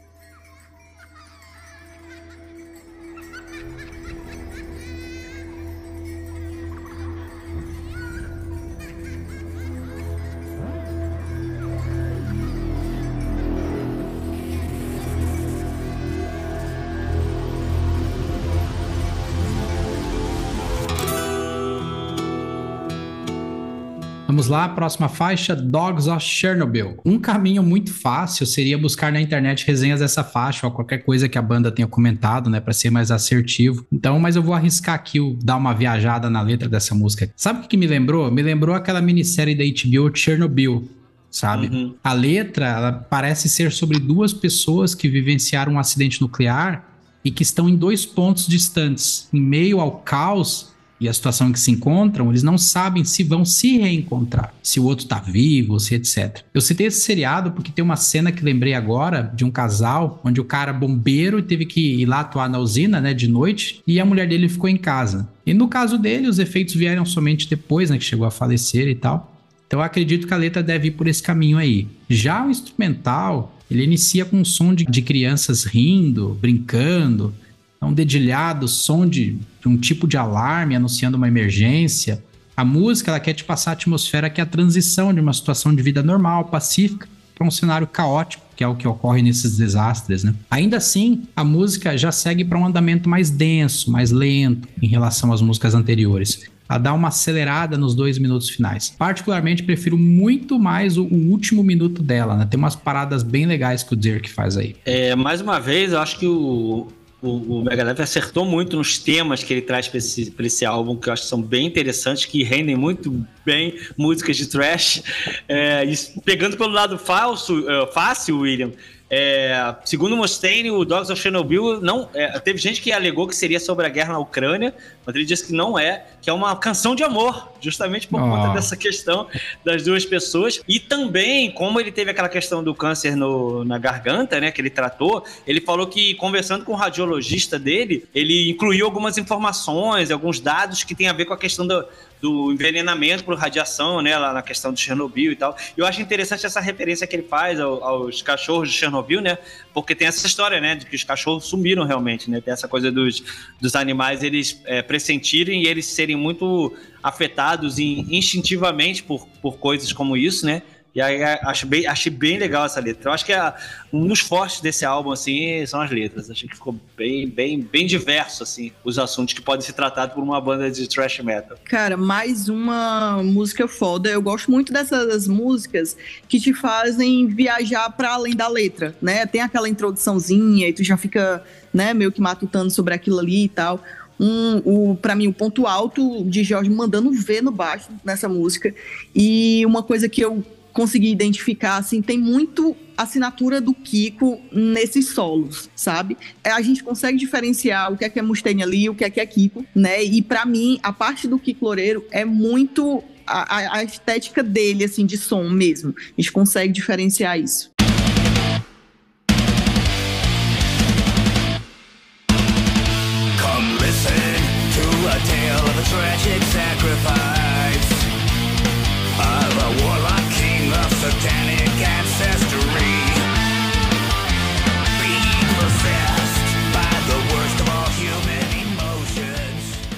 Vamos lá, próxima faixa, Dogs of Chernobyl. Um caminho muito fácil seria buscar na internet resenhas dessa faixa ou qualquer coisa que a banda tenha comentado, né, para ser mais assertivo. Então, mas eu vou arriscar aqui o dar uma viajada na letra dessa música. Sabe o que me lembrou? Me lembrou aquela minissérie da HBO Chernobyl, sabe? Uhum. A letra, ela parece ser sobre duas pessoas que vivenciaram um acidente nuclear e que estão em dois pontos distantes, em meio ao caos e a situação em que se encontram, eles não sabem se vão se reencontrar, se o outro tá vivo, se etc. Eu citei esse seriado porque tem uma cena que lembrei agora de um casal onde o cara bombeiro teve que ir lá atuar na usina, né, de noite, e a mulher dele ficou em casa. E no caso dele, os efeitos vieram somente depois, né, que chegou a falecer e tal. Então eu acredito que a letra deve ir por esse caminho aí. Já o instrumental, ele inicia com um som de, de crianças rindo, brincando, é um dedilhado, som de, de um tipo de alarme anunciando uma emergência. A música ela quer te passar a atmosfera que é a transição de uma situação de vida normal, pacífica, para um cenário caótico, que é o que ocorre nesses desastres, né? Ainda assim, a música já segue para um andamento mais denso, mais lento em relação às músicas anteriores. A dar uma acelerada nos dois minutos finais. Particularmente, prefiro muito mais o, o último minuto dela, né? Tem umas paradas bem legais que o Dirk faz aí. É, mais uma vez, eu acho que o, o, o Megadeth acertou muito nos temas que ele traz para esse, esse, álbum, que eu acho que são bem interessantes, que rendem muito bem músicas de trash. É, pegando pelo lado falso, uh, fácil, William, é, segundo Mustaine, o Dogs of Chernobyl não é, teve gente que alegou que seria sobre a guerra na Ucrânia, mas ele disse que não é, que é uma canção de amor, justamente por oh. conta dessa questão das duas pessoas. E também, como ele teve aquela questão do câncer no, na garganta, né, que ele tratou, ele falou que conversando com o radiologista dele, ele incluiu algumas informações, alguns dados que tem a ver com a questão do, do envenenamento por radiação, né, lá na questão de Chernobyl e tal. Eu acho interessante essa referência que ele faz aos cachorros de Chernobyl, né, porque tem essa história, né, de que os cachorros sumiram realmente, né, tem essa coisa dos, dos animais eles é, pressentirem e eles serem muito afetados instintivamente por, por coisas como isso, né, e aí acho bem, achei bem legal essa letra. Eu acho que é um dos fortes desse álbum, assim, são as letras. Achei que ficou bem, bem, bem diverso, assim, os assuntos que podem ser tratados por uma banda de thrash metal. Cara, mais uma música foda. Eu gosto muito dessas músicas que te fazem viajar para além da letra, né? Tem aquela introduçãozinha e tu já fica, né, meio que matutando sobre aquilo ali e tal um, o, para mim, o ponto alto de Jorge mandando ver no baixo nessa música. E uma coisa que eu consegui identificar, assim, tem muito assinatura do Kiko nesses solos, sabe? É, a gente consegue diferenciar o que é que é Mustaine ali, o que é que é Kiko, né? E para mim, a parte do Kiko Loureiro é muito a, a, estética dele, assim, de som mesmo. A gente consegue diferenciar isso.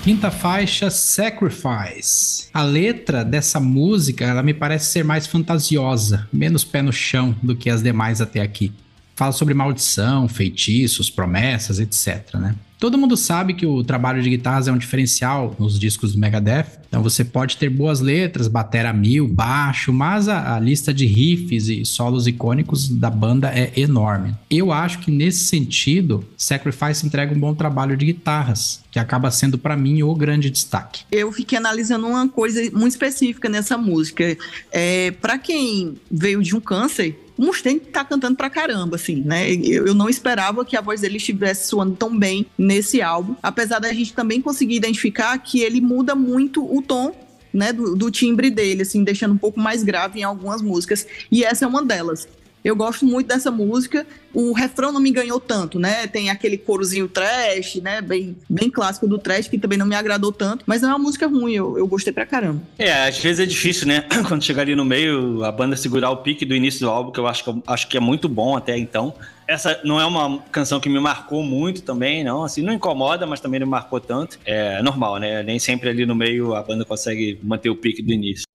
Quinta faixa, Sacrifice. A letra dessa música, ela me parece ser mais fantasiosa, menos pé no chão do que as demais até aqui. Fala sobre maldição, feitiços, promessas, etc, né? Todo mundo sabe que o trabalho de guitarras é um diferencial nos discos do Megadeth. Então você pode ter boas letras, batera mil, baixo, mas a, a, lista de riffs e solos icônicos da banda é enorme. Eu acho que nesse sentido, Sacrifice entrega um bom trabalho de guitarras, que acaba sendo para mim o grande destaque. Eu fiquei analisando uma coisa muito específica nessa música. É, para quem veio de um câncer, o Mustaine tá cantando pra caramba, assim, né? Eu, eu não esperava que a voz dele estivesse soando tão bem nesse álbum, apesar da gente também conseguir identificar que ele muda muito o tom né, do, do, timbre dele, assim, deixando um pouco mais grave em algumas músicas. E essa é uma delas. Eu gosto muito dessa música. O refrão não me ganhou tanto, né? Tem aquele corozinho trash, né? Bem, bem clássico do trash, que também não me agradou tanto. Mas não é uma música ruim, eu, eu gostei pra caramba. É, às vezes é difícil, né? Quando chegar ali no meio, a banda segurar o pique do início do álbum, que eu acho que, acho que é muito bom até então. Essa não é uma canção que me marcou muito também, não. Assim, não incomoda, mas também não marcou tanto. É normal, né? Nem sempre ali no meio a banda consegue manter o pique do início.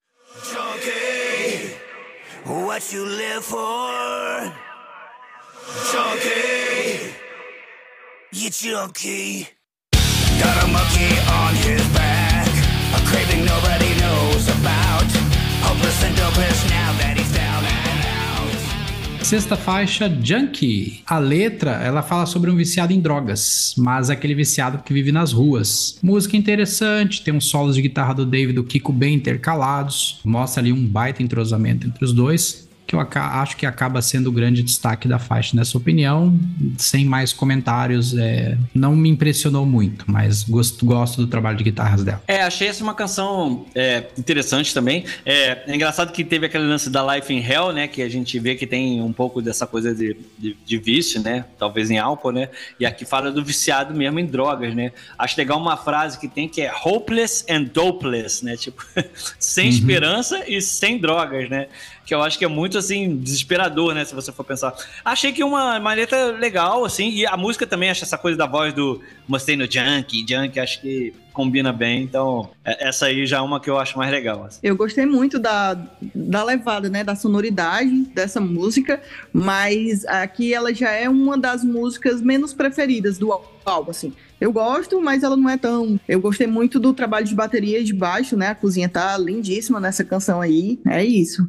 What you live for. Chunky, you chunky. Got a monkey on his back, a craving nobody knows about. A Sexta faixa, Junkie. A letra, ela fala sobre um viciado em drogas, mas aquele viciado que vive nas ruas. Música interessante, tem uns solos de guitarra do David e do Kiko bem intercalados, mostra ali um baita entrosamento entre os dois que eu acho que acaba sendo o grande destaque da faixa, nessa opinião. Sem mais comentários, é, não me impressionou muito, mas gosto, gosto do trabalho de guitarras dela. É, achei essa uma canção é, interessante também. É, é, engraçado que teve aquele lance da Life in Hell, né? Que a gente vê que tem um pouco dessa coisa de, de, de vício, né? Talvez em álcool, né? E aqui fala do viciado mesmo em drogas, né? Acho legal uma frase que tem que é hopeless and dopeless, né? Tipo, sem uhum. esperança e sem drogas, né? Que eu acho que é muito, assim, desesperador, né? Se você for pensar. Achei que uma, letra legal, assim, e a música também, acho essa coisa da voz do Mustaine Junkie, Junkie, acho que combina bem, então é, essa aí já é uma que eu acho mais legal. Assim. Eu gostei muito da, da levada, né, da sonoridade dessa música, mas aqui ela já é uma das músicas menos preferidas do álbum, assim. Eu gosto, mas ela não é tão. Eu gostei muito do trabalho de bateria de baixo, né? A cozinha tá lindíssima nessa canção aí. É isso.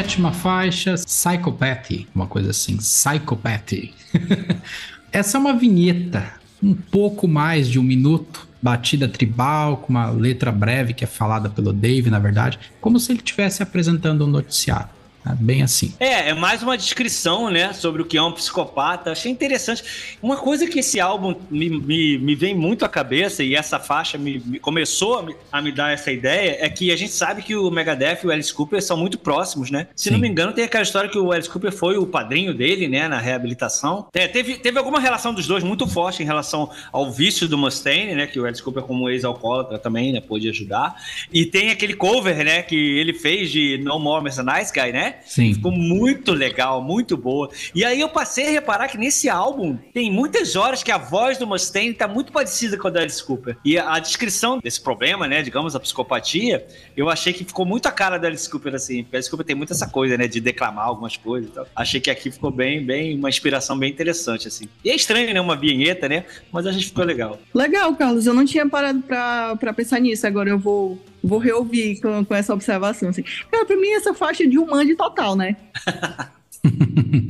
Sétima faixa, Psychopathy, uma coisa assim, Psychopathy. Essa é uma vinheta, um pouco mais de um minuto, batida tribal, com uma letra breve que é falada pelo Dave, na verdade, como se ele estivesse apresentando um noticiário. É bem assim. É, é mais uma descrição, né, sobre o que é um psicopata. Achei interessante. Uma coisa que esse álbum me, me, me vem muito à cabeça, e essa faixa me, me começou a me, a me, dar essa ideia, é que a gente sabe que o Megadeth e o Alice Cooper são muito próximos, né? Se Sim. não me engano, tem aquela história que o Alice Cooper foi o padrinho dele, né, na reabilitação. É, teve, teve alguma relação dos dois muito forte em relação ao vício do Mustaine, né, que o Alice Cooper, como ex-alcoólatra, também, né, pôde ajudar. E tem aquele cover, né, que ele fez de No More. Nice Guy, né? Sim. Ficou muito legal, muito boa. E aí eu passei a reparar que nesse álbum tem muitas horas que a voz do Mustaine tá muito parecida com a da Alice Cooper. E a descrição desse problema, né, digamos, a psicopatia, eu achei que ficou muito a cara da Alice Cooper, assim. Porque a Alice Cooper tem muito essa coisa, né, de declamar algumas coisas e tal. Achei que aqui ficou bem, bem, uma inspiração bem interessante, assim. E é estranho, né, uma vinheta, né, mas a gente ficou legal. Legal, Carlos. Eu não tinha parado pra, pra pensar nisso. Agora eu vou vou reouvir com, com essa observação. Assim. Cara, pra mim, essa faixa é de humano total, né?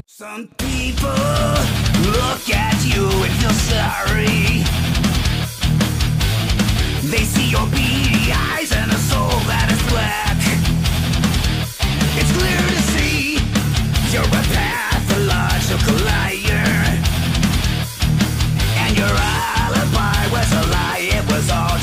Some people look at you and feel sorry. They see your beady eyes and a soul that is black. It's clear to see you're a pathological liar. And your alibi was a lie, it was all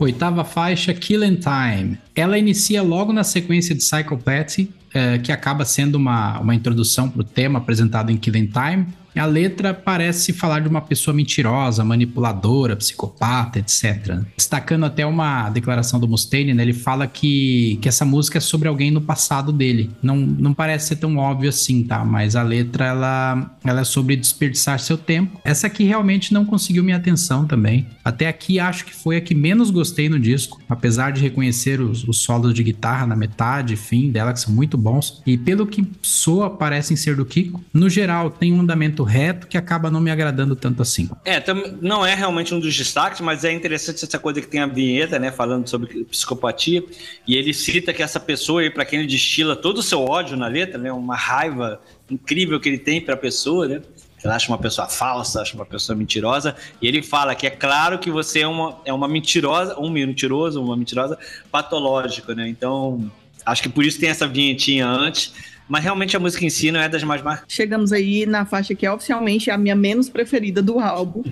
Oitava faixa, Killing Time. Ela inicia logo na sequência de Psychopathy, é, que acaba sendo uma, uma introdução para o tema apresentado em Killing Time, a letra parece falar de uma pessoa mentirosa, manipuladora, psicopata, etc. Destacando até uma declaração do Mustaine, né? Ele fala que, que essa música é sobre alguém no passado dele. Não, não parece ser tão óbvio assim, tá? Mas a letra, ela, ela é sobre desperdiçar seu tempo. Essa aqui realmente não conseguiu minha atenção também. Até aqui acho que foi a que menos gostei no disco, apesar de reconhecer os, os solos de guitarra na metade, fim dela, que são muito bons. E pelo que soa, parecem ser do Kiko. No geral, tem um andamento reto que acaba não me agradando tanto assim. É, não é realmente um dos destaques, mas é interessante essa coisa que tem a vinheta, né, falando sobre psicopatia, e ele cita que essa pessoa aí, para quem ele destila todo o seu ódio na letra, né, uma raiva incrível que ele tem para a pessoa, né, ela acha uma pessoa falsa, acha uma pessoa mentirosa, e ele fala que é claro que você é uma, é uma mentirosa, um mentiroso, uma mentirosa patológica, né? Então, acho que por isso tem essa vinhetinha antes, mas realmente a música em si não é das mais marcantes. Chegamos aí na faixa que é oficialmente a minha menos preferida do álbum.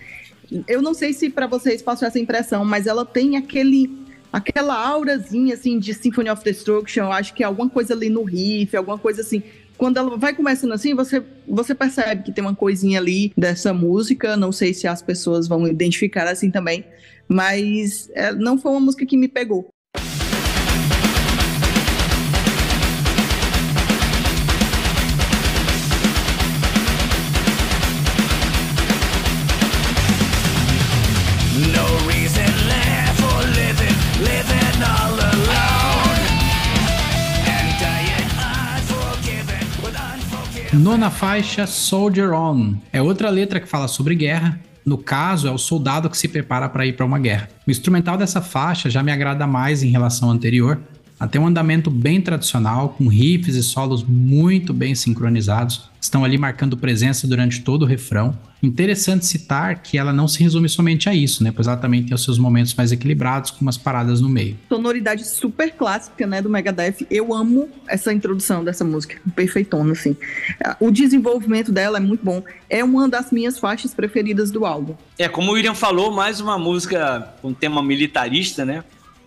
Eu não sei se para vocês passou essa impressão, mas ela tem aquele aquela aurazinha assim de Symphony of Destruction, eu acho que é alguma coisa ali no riff, alguma coisa assim. Quando ela vai começando assim, você, você percebe que tem uma coisinha ali dessa música. Não sei se as pessoas vão identificar assim também, mas é, não foi uma música que me pegou. Nona faixa, Soldier On. É outra letra que fala sobre guerra. No caso, é o soldado que se prepara para ir para uma guerra. O instrumental dessa faixa já me agrada mais em relação ao anterior, até um andamento bem tradicional, com riffs e solos muito bem sincronizados, estão ali marcando presença durante todo o refrão. Interessante citar que ela não se resume somente a isso, né? Pois ela também tem os seus momentos mais equilibrados, com umas paradas no meio. Sonoridade super clássica, né, do Megadeth. Eu amo essa introdução dessa música, perfeitona, assim. O desenvolvimento dela é muito bom. É uma das minhas faixas preferidas do álbum. É, como o William falou, mais uma música com tema militarista, né?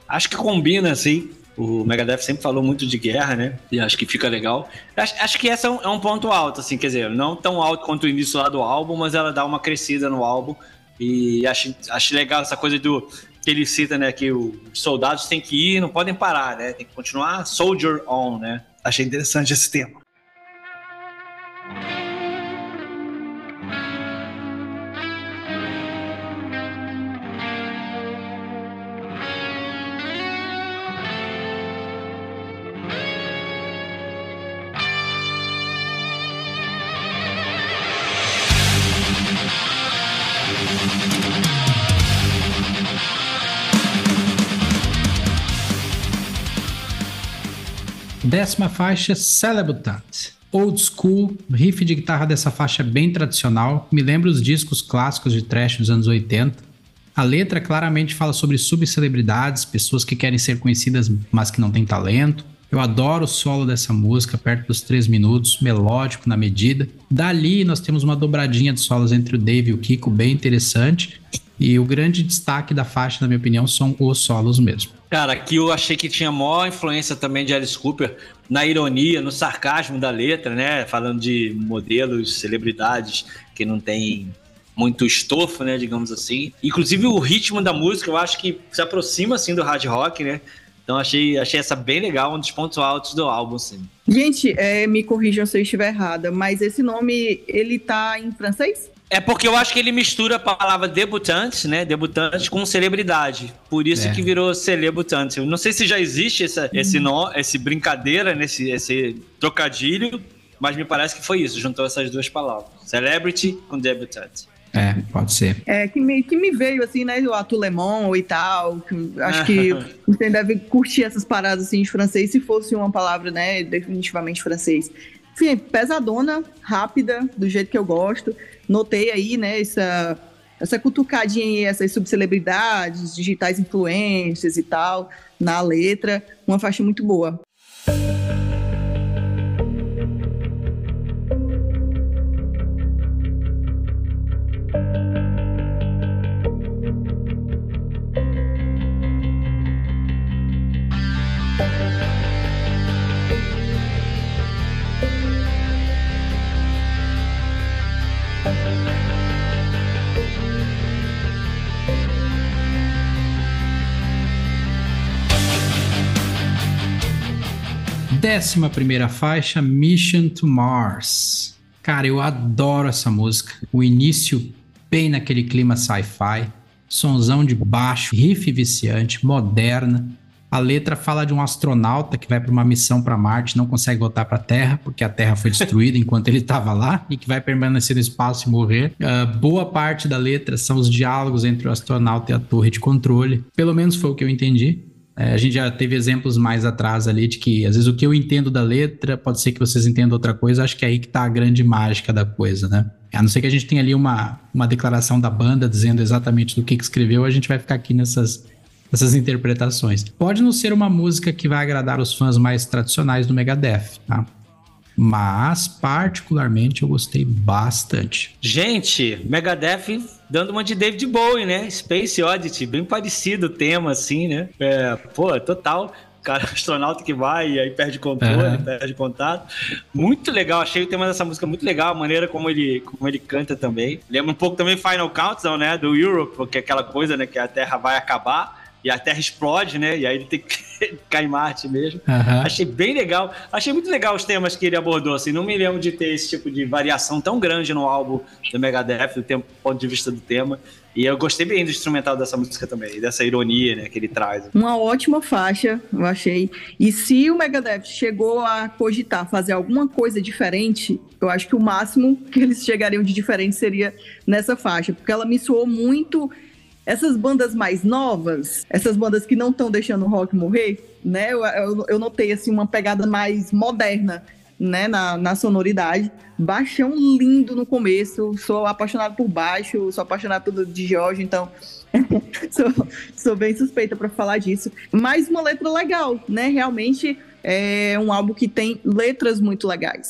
Acho que combina, assim, o Megadeth sempre falou muito de guerra, né? E acho que fica legal. Acho, acho que esse é um, é um, ponto alto, assim, quer dizer, não tão alto quanto o início lá do álbum, mas ela dá uma crescida no álbum. E acho, acho legal essa coisa do que ele cita, né? Que os soldados têm que ir, não podem parar, né? Tem que continuar soldier on, né? Achei interessante esse tema. Décima faixa, Celebutant. Old School, riff de guitarra dessa faixa bem tradicional, me lembra os discos clássicos de trash dos anos 80. A letra claramente fala sobre subcelebridades, pessoas que querem ser conhecidas, mas que não têm talento. Eu adoro o solo dessa música, perto dos 3 minutos, melódico na medida. Dali nós temos uma dobradinha de solos entre o Dave e o Kiko, bem interessante. E o grande destaque da faixa, na minha opinião, são os solos mesmo. Cara, aqui eu achei que tinha maior influência também de Alice Cooper na ironia, no sarcasmo da letra, né? Falando de modelos, celebridades que não tem muito estofo, né? Digamos assim. Inclusive o ritmo da música eu acho que se aproxima assim do hard rock, né? Então achei, achei essa bem legal, um dos pontos altos do álbum, assim. Gente, é, me corrijam se eu estiver errada, mas esse nome, ele tá em francês? É porque eu acho que ele mistura a palavra debutante, né? Debutante com celebridade. Por isso é. que virou celebutante. Eu não sei se já existe essa, esse nó, esse brincadeira, nesse esse trocadilho, mas me parece que foi isso, juntou essas duas palavras. Celebrity com debutante. É, pode ser. É, que me, que me veio assim, né, o Atulemon e tal. Que, acho que você deve curtir essas paradas assim de francês, se fosse uma palavra, né, definitivamente francês. Enfim, pesadona, rápida, do jeito que eu gosto notei aí, né, essa, essa cutucadinha aí, essas subcelebridades, digitais influências e tal, na letra, uma faixa muito boa. Décima primeira faixa, Mission to Mars. Cara, eu adoro essa música. O início bem naquele clima sci-fi, sonzão de baixo, riff viciante, moderna. A letra fala de um astronauta que vai para uma missão para Marte, não consegue voltar para a Terra porque a Terra foi destruída enquanto ele estava lá e que vai permanecer no espaço e morrer. Uh, boa parte da letra são os diálogos entre o astronauta e a torre de controle. Pelo menos foi o que eu entendi. É, a gente já teve exemplos mais atrás ali de que às vezes o que eu entendo da letra pode ser que vocês entendam outra coisa. Acho que é aí que tá a grande mágica da coisa, né? A não ser que a gente tenha ali uma, uma declaração da banda dizendo exatamente do que, que escreveu, a gente vai ficar aqui nessas, nessas interpretações. Pode não ser uma música que vai agradar os fãs mais tradicionais do Megadeth, tá? Mas, particularmente, eu gostei bastante. Gente, Megadeth dando uma de David Bowie, né? Space Oddity, bem parecido o tema, assim, né? É, pô, total cara astronauta que vai e aí perde controle, uhum. perde contato. Muito legal, achei o tema dessa música muito legal, a maneira como ele, como ele canta também. Lembra um pouco também Final Countdown, né, do Europe, porque é aquela coisa, né, que a Terra vai acabar e a Terra explode, né? E aí ele tem que cair em Marte mesmo. Uhum. Achei bem legal. Achei muito legal os temas que ele abordou, assim. Não me lembro de ter esse tipo de variação tão grande no álbum do Megadeth, do tempo, ponto de vista do tema. E eu gostei bem do instrumental dessa música também, dessa ironia né, que ele traz. Uma ótima faixa, eu achei. E se o Megadeth chegou a cogitar fazer alguma coisa diferente, eu acho que o máximo que eles chegariam de diferente seria nessa faixa, porque ela me soou muito essas bandas mais novas, essas bandas que não estão deixando o rock morrer, né? Eu, eu, eu, notei assim uma pegada mais moderna, né? Na, na sonoridade. Baixão lindo no começo. Sou apaixonado por baixo, sou apaixonado pelo de Jorge, então sou, sou bem suspeita para falar disso. Mas uma letra legal, né? Realmente é um álbum que tem letras muito legais.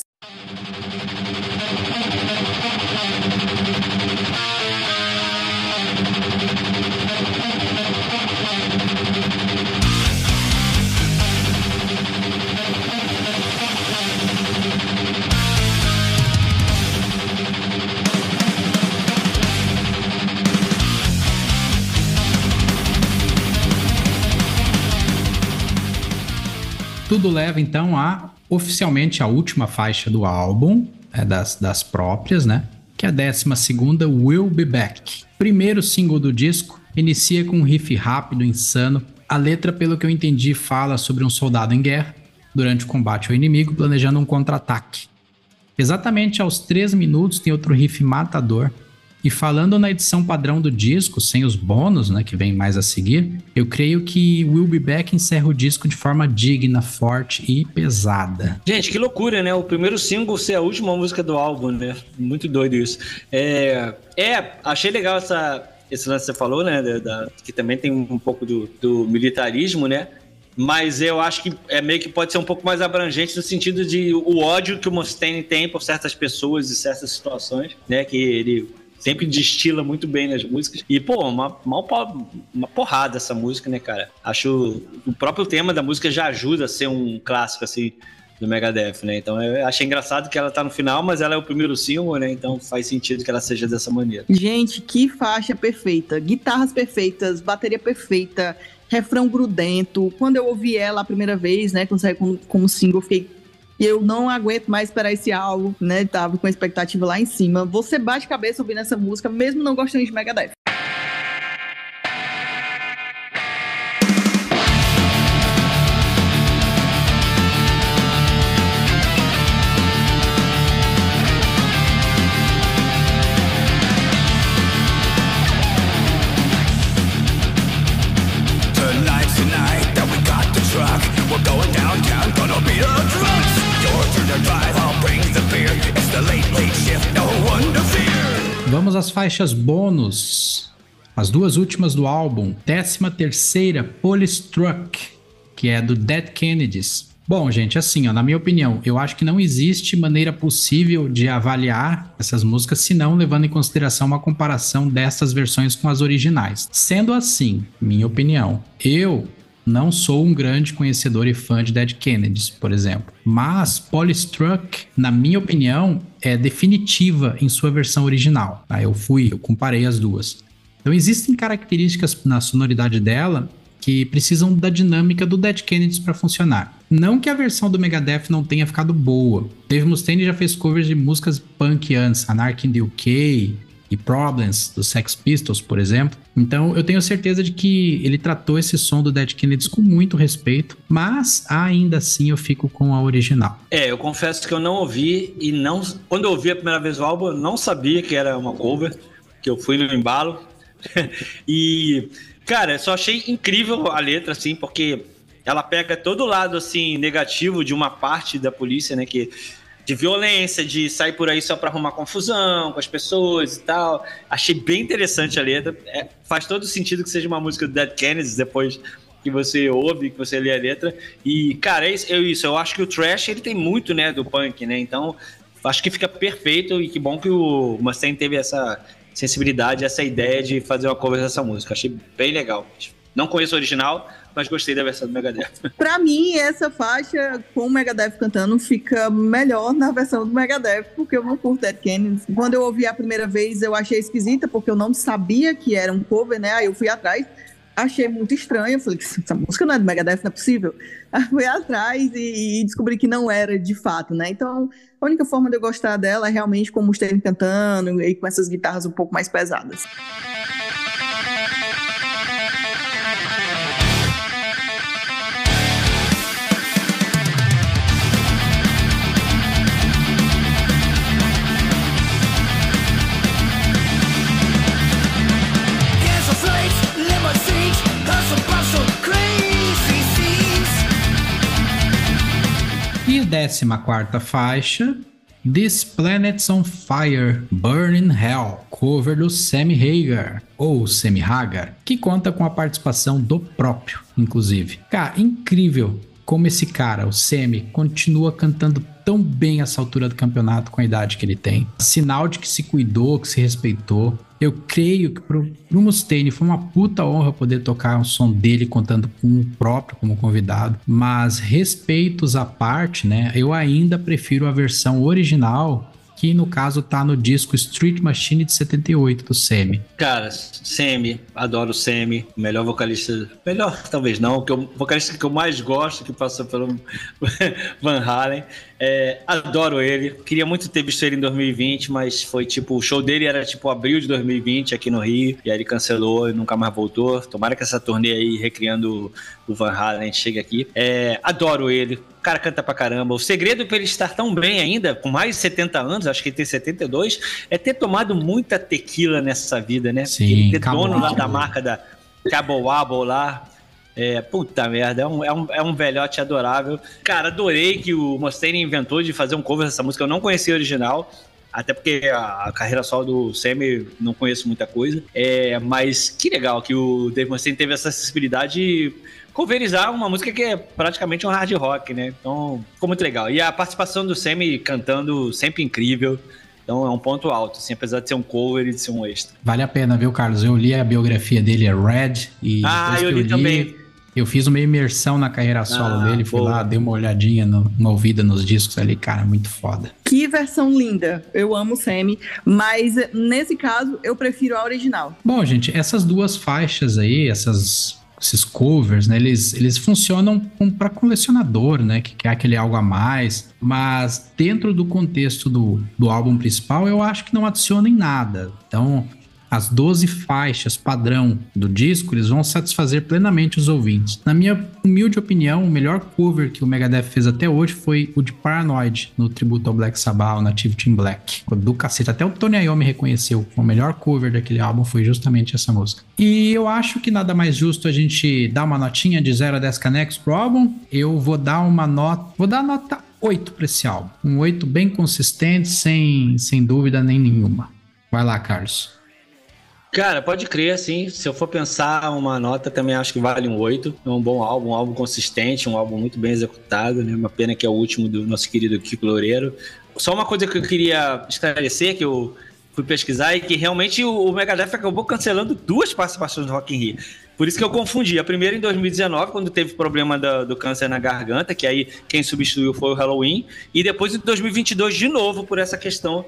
Tudo leva então a oficialmente a última faixa do álbum, é das, das próprias, né? Que é a décima segunda, Will Be Back. Primeiro single do disco, inicia com um riff rápido, insano. A letra, pelo que eu entendi, fala sobre um soldado em guerra, durante o combate ao inimigo, planejando um contra-ataque. Exatamente aos três minutos tem outro riff matador, e falando na edição padrão do disco, sem os bônus, né, que vem mais a seguir, eu creio que Will Be Back encerra o disco de forma digna, forte e pesada. Gente, que loucura, né? O primeiro single ser a última música do álbum, né? Muito doido isso. É, é achei legal essa, esse lance que você falou, né? Da, da, que também tem um pouco do, do militarismo, né? mas eu acho que é meio que pode ser um pouco mais abrangente no sentido de o ódio que o Mustaine tem por certas pessoas e certas situações, né? Que ele sempre destila muito bem nas músicas. E, pô, uma, uma, uma porrada essa música, né, cara? Acho o próprio tema da música já ajuda a ser um clássico, assim, do Megadeth, né? Então eu achei engraçado que ela tá no final, mas ela é o primeiro single, né? Então faz sentido que ela seja dessa maneira. Gente, que faixa perfeita. Guitarras perfeitas, bateria perfeita, refrão grudento. Quando eu ouvi ela a primeira vez, né? Quando saiu como, como single, eu fiquei e eu não aguento mais esperar esse álbum, né? Tava com a expectativa lá em cima. Você bate cabeça ouvindo essa música, mesmo não gostando de Megadeth. Às faixas bônus. As duas últimas do álbum. Décima terceira, Polystruck, que é do Dead Kennedys. Bom, gente, assim, ó, na minha opinião, eu acho que não existe maneira possível de avaliar essas músicas se não levando em consideração uma comparação dessas versões com as originais. Sendo assim, minha opinião, eu não sou um grande conhecedor e fã de Dead Kennedys, por exemplo. Mas Polystruck, na minha opinião, é definitiva em sua versão original. Tá? Eu fui, eu comparei as duas. Então existem características na sonoridade dela que precisam da dinâmica do Dead Kennedys para funcionar. Não que a versão do Megadeth não tenha ficado boa. Dave Mustaine já fez covers de músicas punk antes, Anarchy in the UK, e Problems, do Sex Pistols, por exemplo. Então eu tenho certeza de que ele tratou esse som do Dead Kennedys com muito respeito, mas ainda assim eu fico com a original. É, eu confesso que eu não ouvi e não. Quando eu ouvi a primeira vez o álbum, eu não sabia que era uma cover, que eu fui no embalo. e, cara, só achei incrível a letra, assim, porque ela pega todo o lado, assim, negativo de uma parte da polícia, né, que de violência, de sair por aí só para arrumar confusão com as pessoas e tal. Achei bem interessante a letra. É, faz todo sentido que seja uma música do Dead Kennedys depois que você ouve, que você lê a letra. E, cara, é isso, é isso. Eu acho que o trash ele tem muito, né, do punk, né? Então, acho que fica perfeito e que bom que o Mustaine teve essa sensibilidade, essa ideia de fazer uma cover dessa música. Achei bem legal. Não conheço o original, mas gostei da versão do Megadeth. Pra mim, essa faixa com o Megadeth cantando fica melhor na versão do Megadeth, porque eu não curto Dead Kennedys. Quando eu ouvi a primeira vez, eu achei esquisita, porque eu não sabia que era um cover, né? Aí eu fui atrás. achei muito estranho. Falei, essa música não é do Megadeth, não é possível. Aí fui atrás e, e, descobri que não era de fato, né? Então, a única forma de eu gostar dela é realmente com o Mustaine cantando e com essas guitarras um pouco mais pesadas. Décima quarta faixa, This Planet's on Fire, Burning Hell, cover do Sammy Hagar, ou Sammy Hagar, que conta com a participação do próprio, inclusive. Cara, incrível como esse cara, o Sammy, continua cantando tão bem essa altura do campeonato com a idade que ele tem. Sinal de que se cuidou, que se respeitou. Eu creio que pro, pro Mustaine foi uma puta honra poder tocar o som dele contando com o próprio como convidado, mas respeitos à parte, né? Eu ainda prefiro a versão original que no caso tá no disco Street Machine de 78 do Semi. Cara, Semi, adoro Semi, melhor vocalista, melhor talvez não, que o vocalista que eu mais gosto que passou pelo Van Halen. É, adoro ele. Queria muito ter visto ele em 2020, mas foi tipo, o show dele era tipo abril de 2020 aqui no Rio, e aí ele cancelou e nunca mais voltou. Tomara que essa turnê aí, recriando o Van Halen, chegue aqui. É, adoro ele. O cara canta pra caramba. O segredo para ele estar tão bem ainda, com mais de 70 anos, acho que ele tem 72, é ter tomado muita tequila nessa vida, né? Sim, ele ter dono lá da marca da Cabo Wabo lá. É, puta merda, é um, é, um, é um velhote adorável. Cara, adorei que o Mustaine inventou de fazer um cover dessa música. Eu não conhecia a original, até porque a, carreira solo do Sammy não conheço muita coisa. É, mas que legal que o Dave Mustaine teve essa acessibilidade de coverizar uma música que é praticamente um hard rock, né? Então, ficou muito legal. E a participação do Sammy cantando sempre incrível. Então é um ponto alto, assim, apesar de ser um cover e de ser um extra. Vale a pena, viu, Carlos? Eu li a biografia dele, é Red, e ah, eu li, eu li também. Eu fiz uma imersão na carreira solo ah, dele, fui boa. lá, dei uma olhadinha, no, uma ouvida nos discos ali, cara, muito foda. Que versão linda! Eu amo o Sammy, mas nesse caso eu prefiro a original. Bom, gente, essas duas faixas aí, essas esses covers, né? Eles, eles funcionam para colecionador, né? Que quer aquele algo a mais. Mas dentro do contexto do, do álbum principal, eu acho que não adiciona em nada. Então, as 12 faixas padrão do disco, eles vão satisfazer plenamente os ouvintes. Na minha humilde opinião, o melhor cover que o Megadeth fez até hoje foi o de Paranoid, no tributo ao Black Sabbath, o Native Team Black. Do cacete, até o Tony Iommi reconheceu. O melhor cover daquele álbum foi justamente essa música. E eu acho que nada mais justo a gente dar uma notinha de 0 a 10 canecos pro álbum. Eu vou dar uma nota, vou dar nota 8 para esse álbum. Um 8 bem consistente, sem, sem dúvida nem nenhuma. Vai lá, Carlos. Cara, pode crer, assim. Se eu for pensar uma nota, também acho que vale um 8. É um bom álbum, um álbum consistente, um álbum muito bem executado, né? Uma pena que é o último do nosso querido Kiko Loureiro. Só uma coisa que eu queria esclarecer, que eu fui pesquisar, é que realmente o Megadeth acabou cancelando duas participações do Rock in Rio. Por isso que eu confundi. A primeira em 2019, quando teve problema do, do, câncer na garganta, que aí quem substituiu foi o Halloween. E depois em 2022, de novo, por essa questão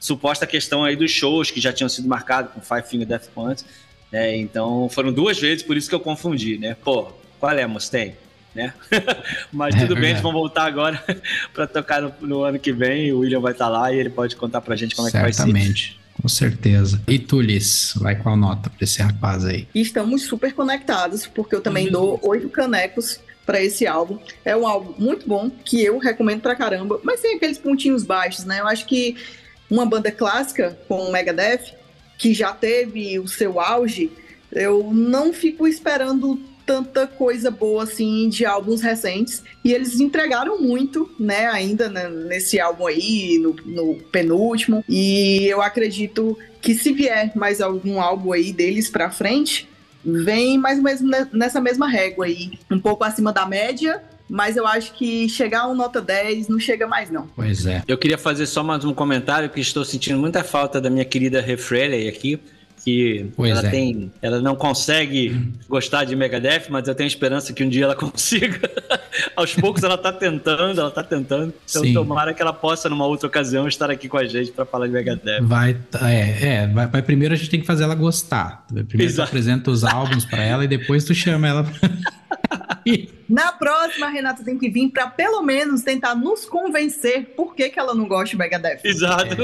suposta questão aí dos shows que já tinham sido marcados com Five Finger Death Punch. Né? Então foram duas vezes, por isso que eu confundi, né? Pô, qual é, Mustang? Né? Mas tudo é, bem, eles vão voltar agora para tocar no, no, ano que vem. O William vai estar tá lá e ele pode contar pra gente como Certamente. é que vai ser. Certamente. Com certeza. E Tulis, vai qual nota para esse rapaz aí? Estamos super conectados, porque eu também uhum. dou oito canecos para esse álbum. É um álbum muito bom, que eu recomendo pra caramba, mas tem aqueles pontinhos baixos, né? Eu acho que uma banda clássica como o Megadeth, que já teve o seu auge, eu não fico esperando tanta coisa boa assim de álbuns recentes e eles entregaram muito, né, ainda né, nesse álbum aí, no, no, penúltimo. E eu acredito que se vier mais algum álbum aí deles para frente, vem mais ou menos nessa mesma régua aí, um pouco acima da média, mas eu acho que chegar a um nota 10 não chega mais, não. Pois é. Eu queria fazer só mais um comentário, que estou sentindo muita falta da minha querida Refreley aqui. que pois ela é. tem, ela não consegue gostar de Megadeth, mas eu tenho esperança que um dia ela consiga. Aos poucos ela tá tentando, ela tá tentando. Então Sim. tomara que ela possa numa outra ocasião estar aqui com a gente para falar de Megadeth. Vai, é, é vai, vai, primeiro a gente tem que fazer ela gostar. Primeiro Exato. tu apresenta os álbuns para ela e depois tu chama ela. Pra... Na próxima, Renata tem que vir para pelo menos tentar nos convencer por que, que ela não gosta de Megadeth. Exato.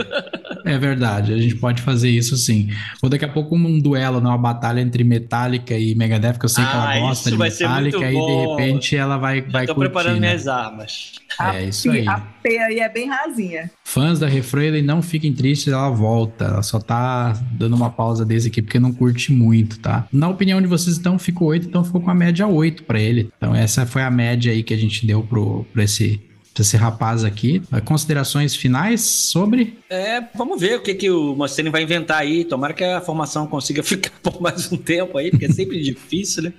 É, é, verdade, a gente pode fazer isso sim. Ou daqui a pouco um duelo, né, uma batalha entre Metallica e Megadeth, que eu sei ah, que ela ah, gosta de Metallica, e de repente ela vai, vai curtir. Tô preparando né? minhas armas. É isso aí. A P aí é bem rasinha. Fãs da Refrain, não fiquem tristes, ela volta. Ela só tá dando uma pausa desse aqui porque não curte muito, tá? Na opinião de vocês, então, ficou 8, então ficou com a média 8 para ele. Então, essa foi a média aí que a gente deu pro, pro esse esse rapaz aqui. Considerações finais sobre? É, vamos ver o que, que o Mustaine vai inventar aí. Tomara que a formação consiga ficar por mais um tempo aí, porque é sempre difícil, né?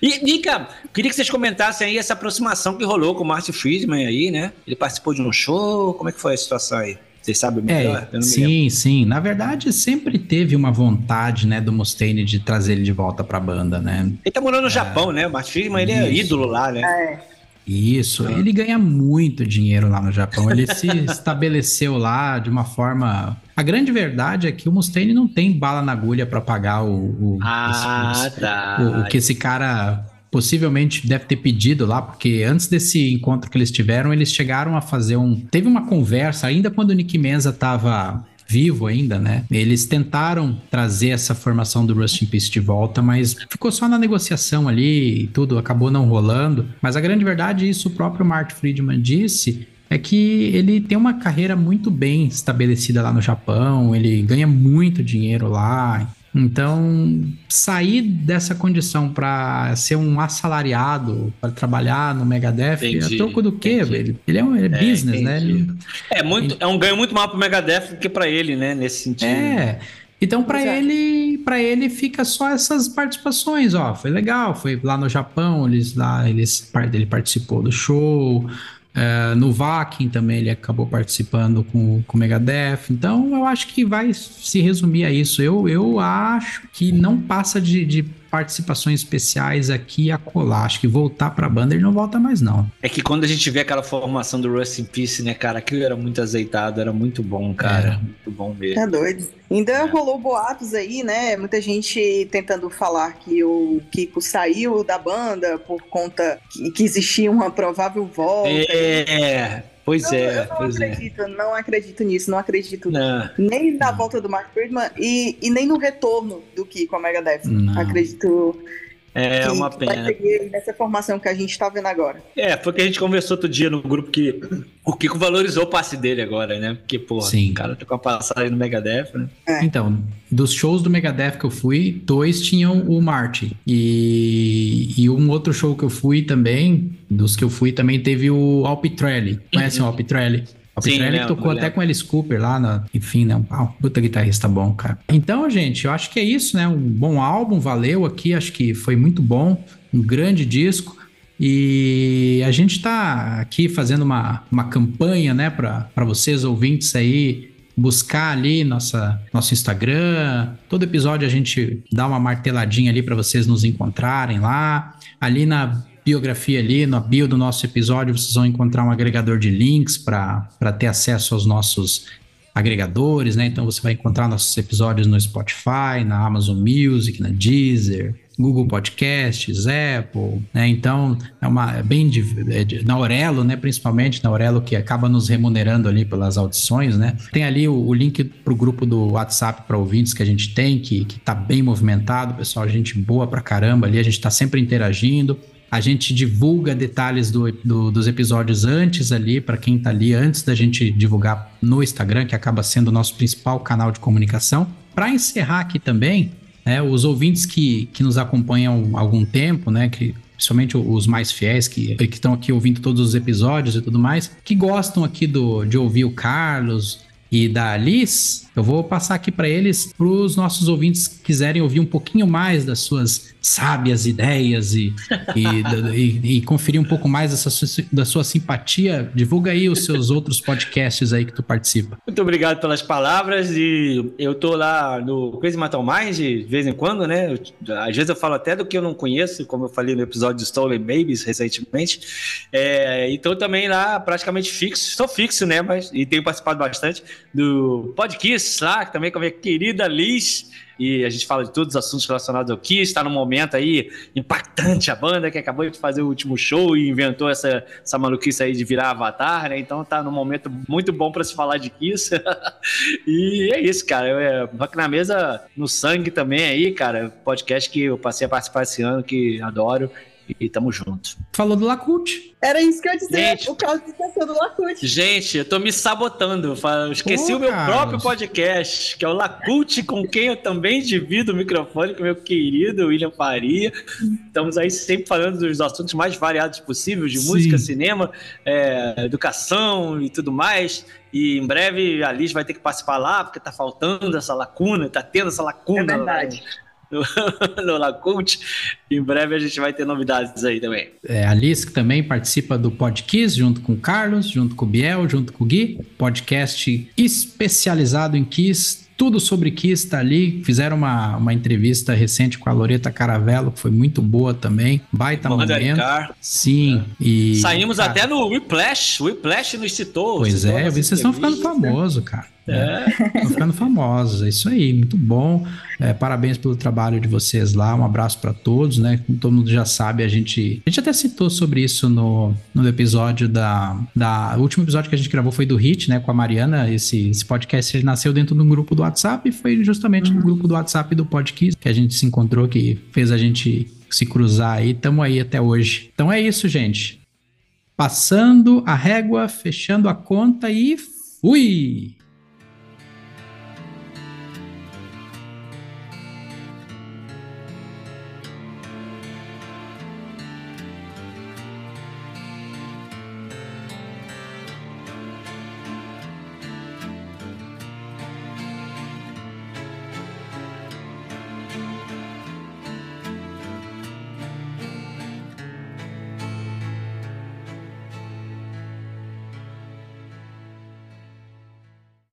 E, Nica, queria que vocês comentassem aí essa aproximação que rolou com o Márcio Friedman aí, né? Ele participou de um show, como é que foi a situação aí? Vocês sabem melhor? É, sim, lembro. sim. Na verdade, sempre teve uma vontade, né, do Mustaine de trazer ele de volta pra banda, né? Ele tá morando no é, Japão, né? O Márcio Friedman, ele é ídolo lá, né? É. Isso, ele ganha muito dinheiro lá no Japão. Ele se estabeleceu lá de uma forma. A grande verdade é que o Mustaine não tem bala na agulha para pagar o, o, ah, esse, tá. o, o que esse cara possivelmente deve ter pedido lá, porque antes desse encontro que eles tiveram, eles chegaram a fazer um. Teve uma conversa, ainda quando o Nick Menza tava vivo ainda, né? Eles tentaram trazer essa formação do Rust in Peace de volta, mas ficou só na negociação ali e tudo acabou não rolando. Mas a grande verdade, isso o próprio Mark Friedman disse, é que ele tem uma carreira muito bem estabelecida lá no Japão, ele ganha muito dinheiro lá. Então, sair dessa condição para ser um assalariado, para trabalhar no Megadeth, é entendi, é troco do quê, velho? Ele é um ele é, é business, né? Ele, é, muito, é um ganho muito maior pro Megadeth do que para ele, né? Nesse sentido. É. Então, para ele, para ele fica só essas participações, ó. Foi legal, foi lá no Japão, eles lá, eles, ele participou do show, Uh, no Vakin também ele acabou participando com, com o Megadeth. Então eu acho que vai se resumir a isso. Eu, eu acho que não passa de, de participações especiais aqui e acolá. Acho que voltar pra banda ele não volta mais, não. É que quando a gente vê aquela formação do Rust in Peace, né, cara, aquilo era muito azeitado, era muito bom, cara. Era. Muito bom mesmo. É doido. Ainda é. rolou boatos aí, né? Muita gente tentando falar que o Kiko saiu da banda por conta que, que existia uma provável volta. É. Pois não, é. Eu não pois é. acredito, é. não acredito nisso, não acredito não. nem na volta do Mark Friedman e, e nem no retorno do Kiko a Megadeth. Não. Acredito é uma pena. Nessa formação que a gente está vendo agora. É, foi que a gente conversou outro dia no grupo que o Kiko valorizou o passe dele agora, né? Porque, pô, Sim. o cara tá com a passagem no Megadeth, né? É. Então, dos shows do Megadeth que eu fui, dois tinham o Marty. E, e um outro show que eu fui também, dos que eu fui, também teve o Alpitrelli. Conhecem o Alpitrelli? O Petrelli tocou até com Alice Cooper lá, na, enfim, né? Um ah, puta guitarrista bom, cara. Então, gente, eu acho que é isso, né? Um bom álbum, valeu aqui, acho que foi muito bom, um grande disco. E a gente tá aqui fazendo uma, uma campanha, né, para vocês ouvintes aí buscar ali nossa, nosso Instagram. Todo episódio a gente dá uma marteladinha ali para vocês nos encontrarem lá. Ali na biografia ali, na bio do nosso episódio, vocês vão encontrar um agregador de links para ter acesso aos nossos agregadores, né? Então você vai encontrar nossos episódios no Spotify, na Amazon Music, na Deezer, Google Podcasts, Apple, né? Então é uma é bem é na Aurelo, né? Principalmente na Aurelo que acaba nos remunerando ali pelas audições, né? Tem ali o, o link para o grupo do WhatsApp para ouvintes que a gente tem, que, que tá bem movimentado, pessoal, gente boa pra caramba ali, a gente está sempre interagindo. A gente divulga detalhes do, do, dos episódios antes ali, para quem está ali, antes da gente divulgar no Instagram, que acaba sendo o nosso principal canal de comunicação. Para encerrar aqui também, né, os ouvintes que, que nos acompanham há algum tempo, né, que principalmente os mais fiéis que estão aqui ouvindo todos os episódios e tudo mais, que gostam aqui do, de ouvir o Carlos e da Liz, eu vou passar aqui para eles, para os nossos ouvintes que quiserem ouvir um pouquinho mais das suas sábias ideias e, e, e, e conferir um pouco mais dessa, da sua simpatia. Divulga aí os seus outros podcasts aí que tu participa. Muito obrigado pelas palavras e eu tô lá no Crazy Metal Mind de vez em quando, né? Às vezes eu falo até do que eu não conheço, como eu falei no episódio de Stolen Babies recentemente. É, então também lá praticamente fixo, estou fixo, né? Mas, e tenho participado bastante do podcast lá, também com a minha querida Liz e a gente fala de todos os assuntos relacionados ao Kiss. Está num momento aí impactante a banda que acabou de fazer o último show e inventou essa, essa maluquice aí de virar avatar, né? Então tá num momento muito bom para se falar de Kiss. e é isso, cara. É, Rock na Mesa no sangue também aí, cara. Podcast que eu passei a participar esse ano, que adoro. E tamo junto. Falou do Lacute. Era isso que eu ia dizer, gente, o Carlos esqueceu do Lacute. Gente, eu tô me sabotando. Esqueci Pô, o meu Carlos. próprio podcast, que é o Lacute, com quem eu também divido o microfone com meu querido William Faria. Estamos aí sempre falando dos assuntos mais variados possíveis, de Sim. música, cinema, é, educação e tudo mais. E em breve a Liz vai ter que participar lá, porque tá faltando essa lacuna, tá tendo essa lacuna. É verdade no, no Lacult. Em breve a gente vai ter novidades aí também. É, a Liz que também participa do Podkiss, junto com o Carlos, junto com o Biel, junto com o Gui. Podcast especializado em Kiss, tudo sobre Kiss está ali. Fizeram uma, uma entrevista recente com a Loreta Caravello, que foi muito boa também. Baita Bom, momento. Sim. É. E, Saímos cara, até no Whiplash. O Whiplash nos citou. Pois é, vocês estão ficando famosos, cara. É. Estão ficando famosos, é isso aí, muito bom. É, parabéns pelo trabalho de vocês lá, um abraço para todos, né? Como todo mundo já sabe, a gente, a gente até citou sobre isso no, no episódio da, da. O último episódio que a gente gravou foi do Hit, né? Com a Mariana. Esse, esse podcast ele nasceu dentro de um grupo do WhatsApp e foi justamente no grupo do WhatsApp do podcast que a gente se encontrou, que fez a gente se cruzar aí. Tamo aí até hoje. Então é isso, gente. Passando a régua, fechando a conta e fui!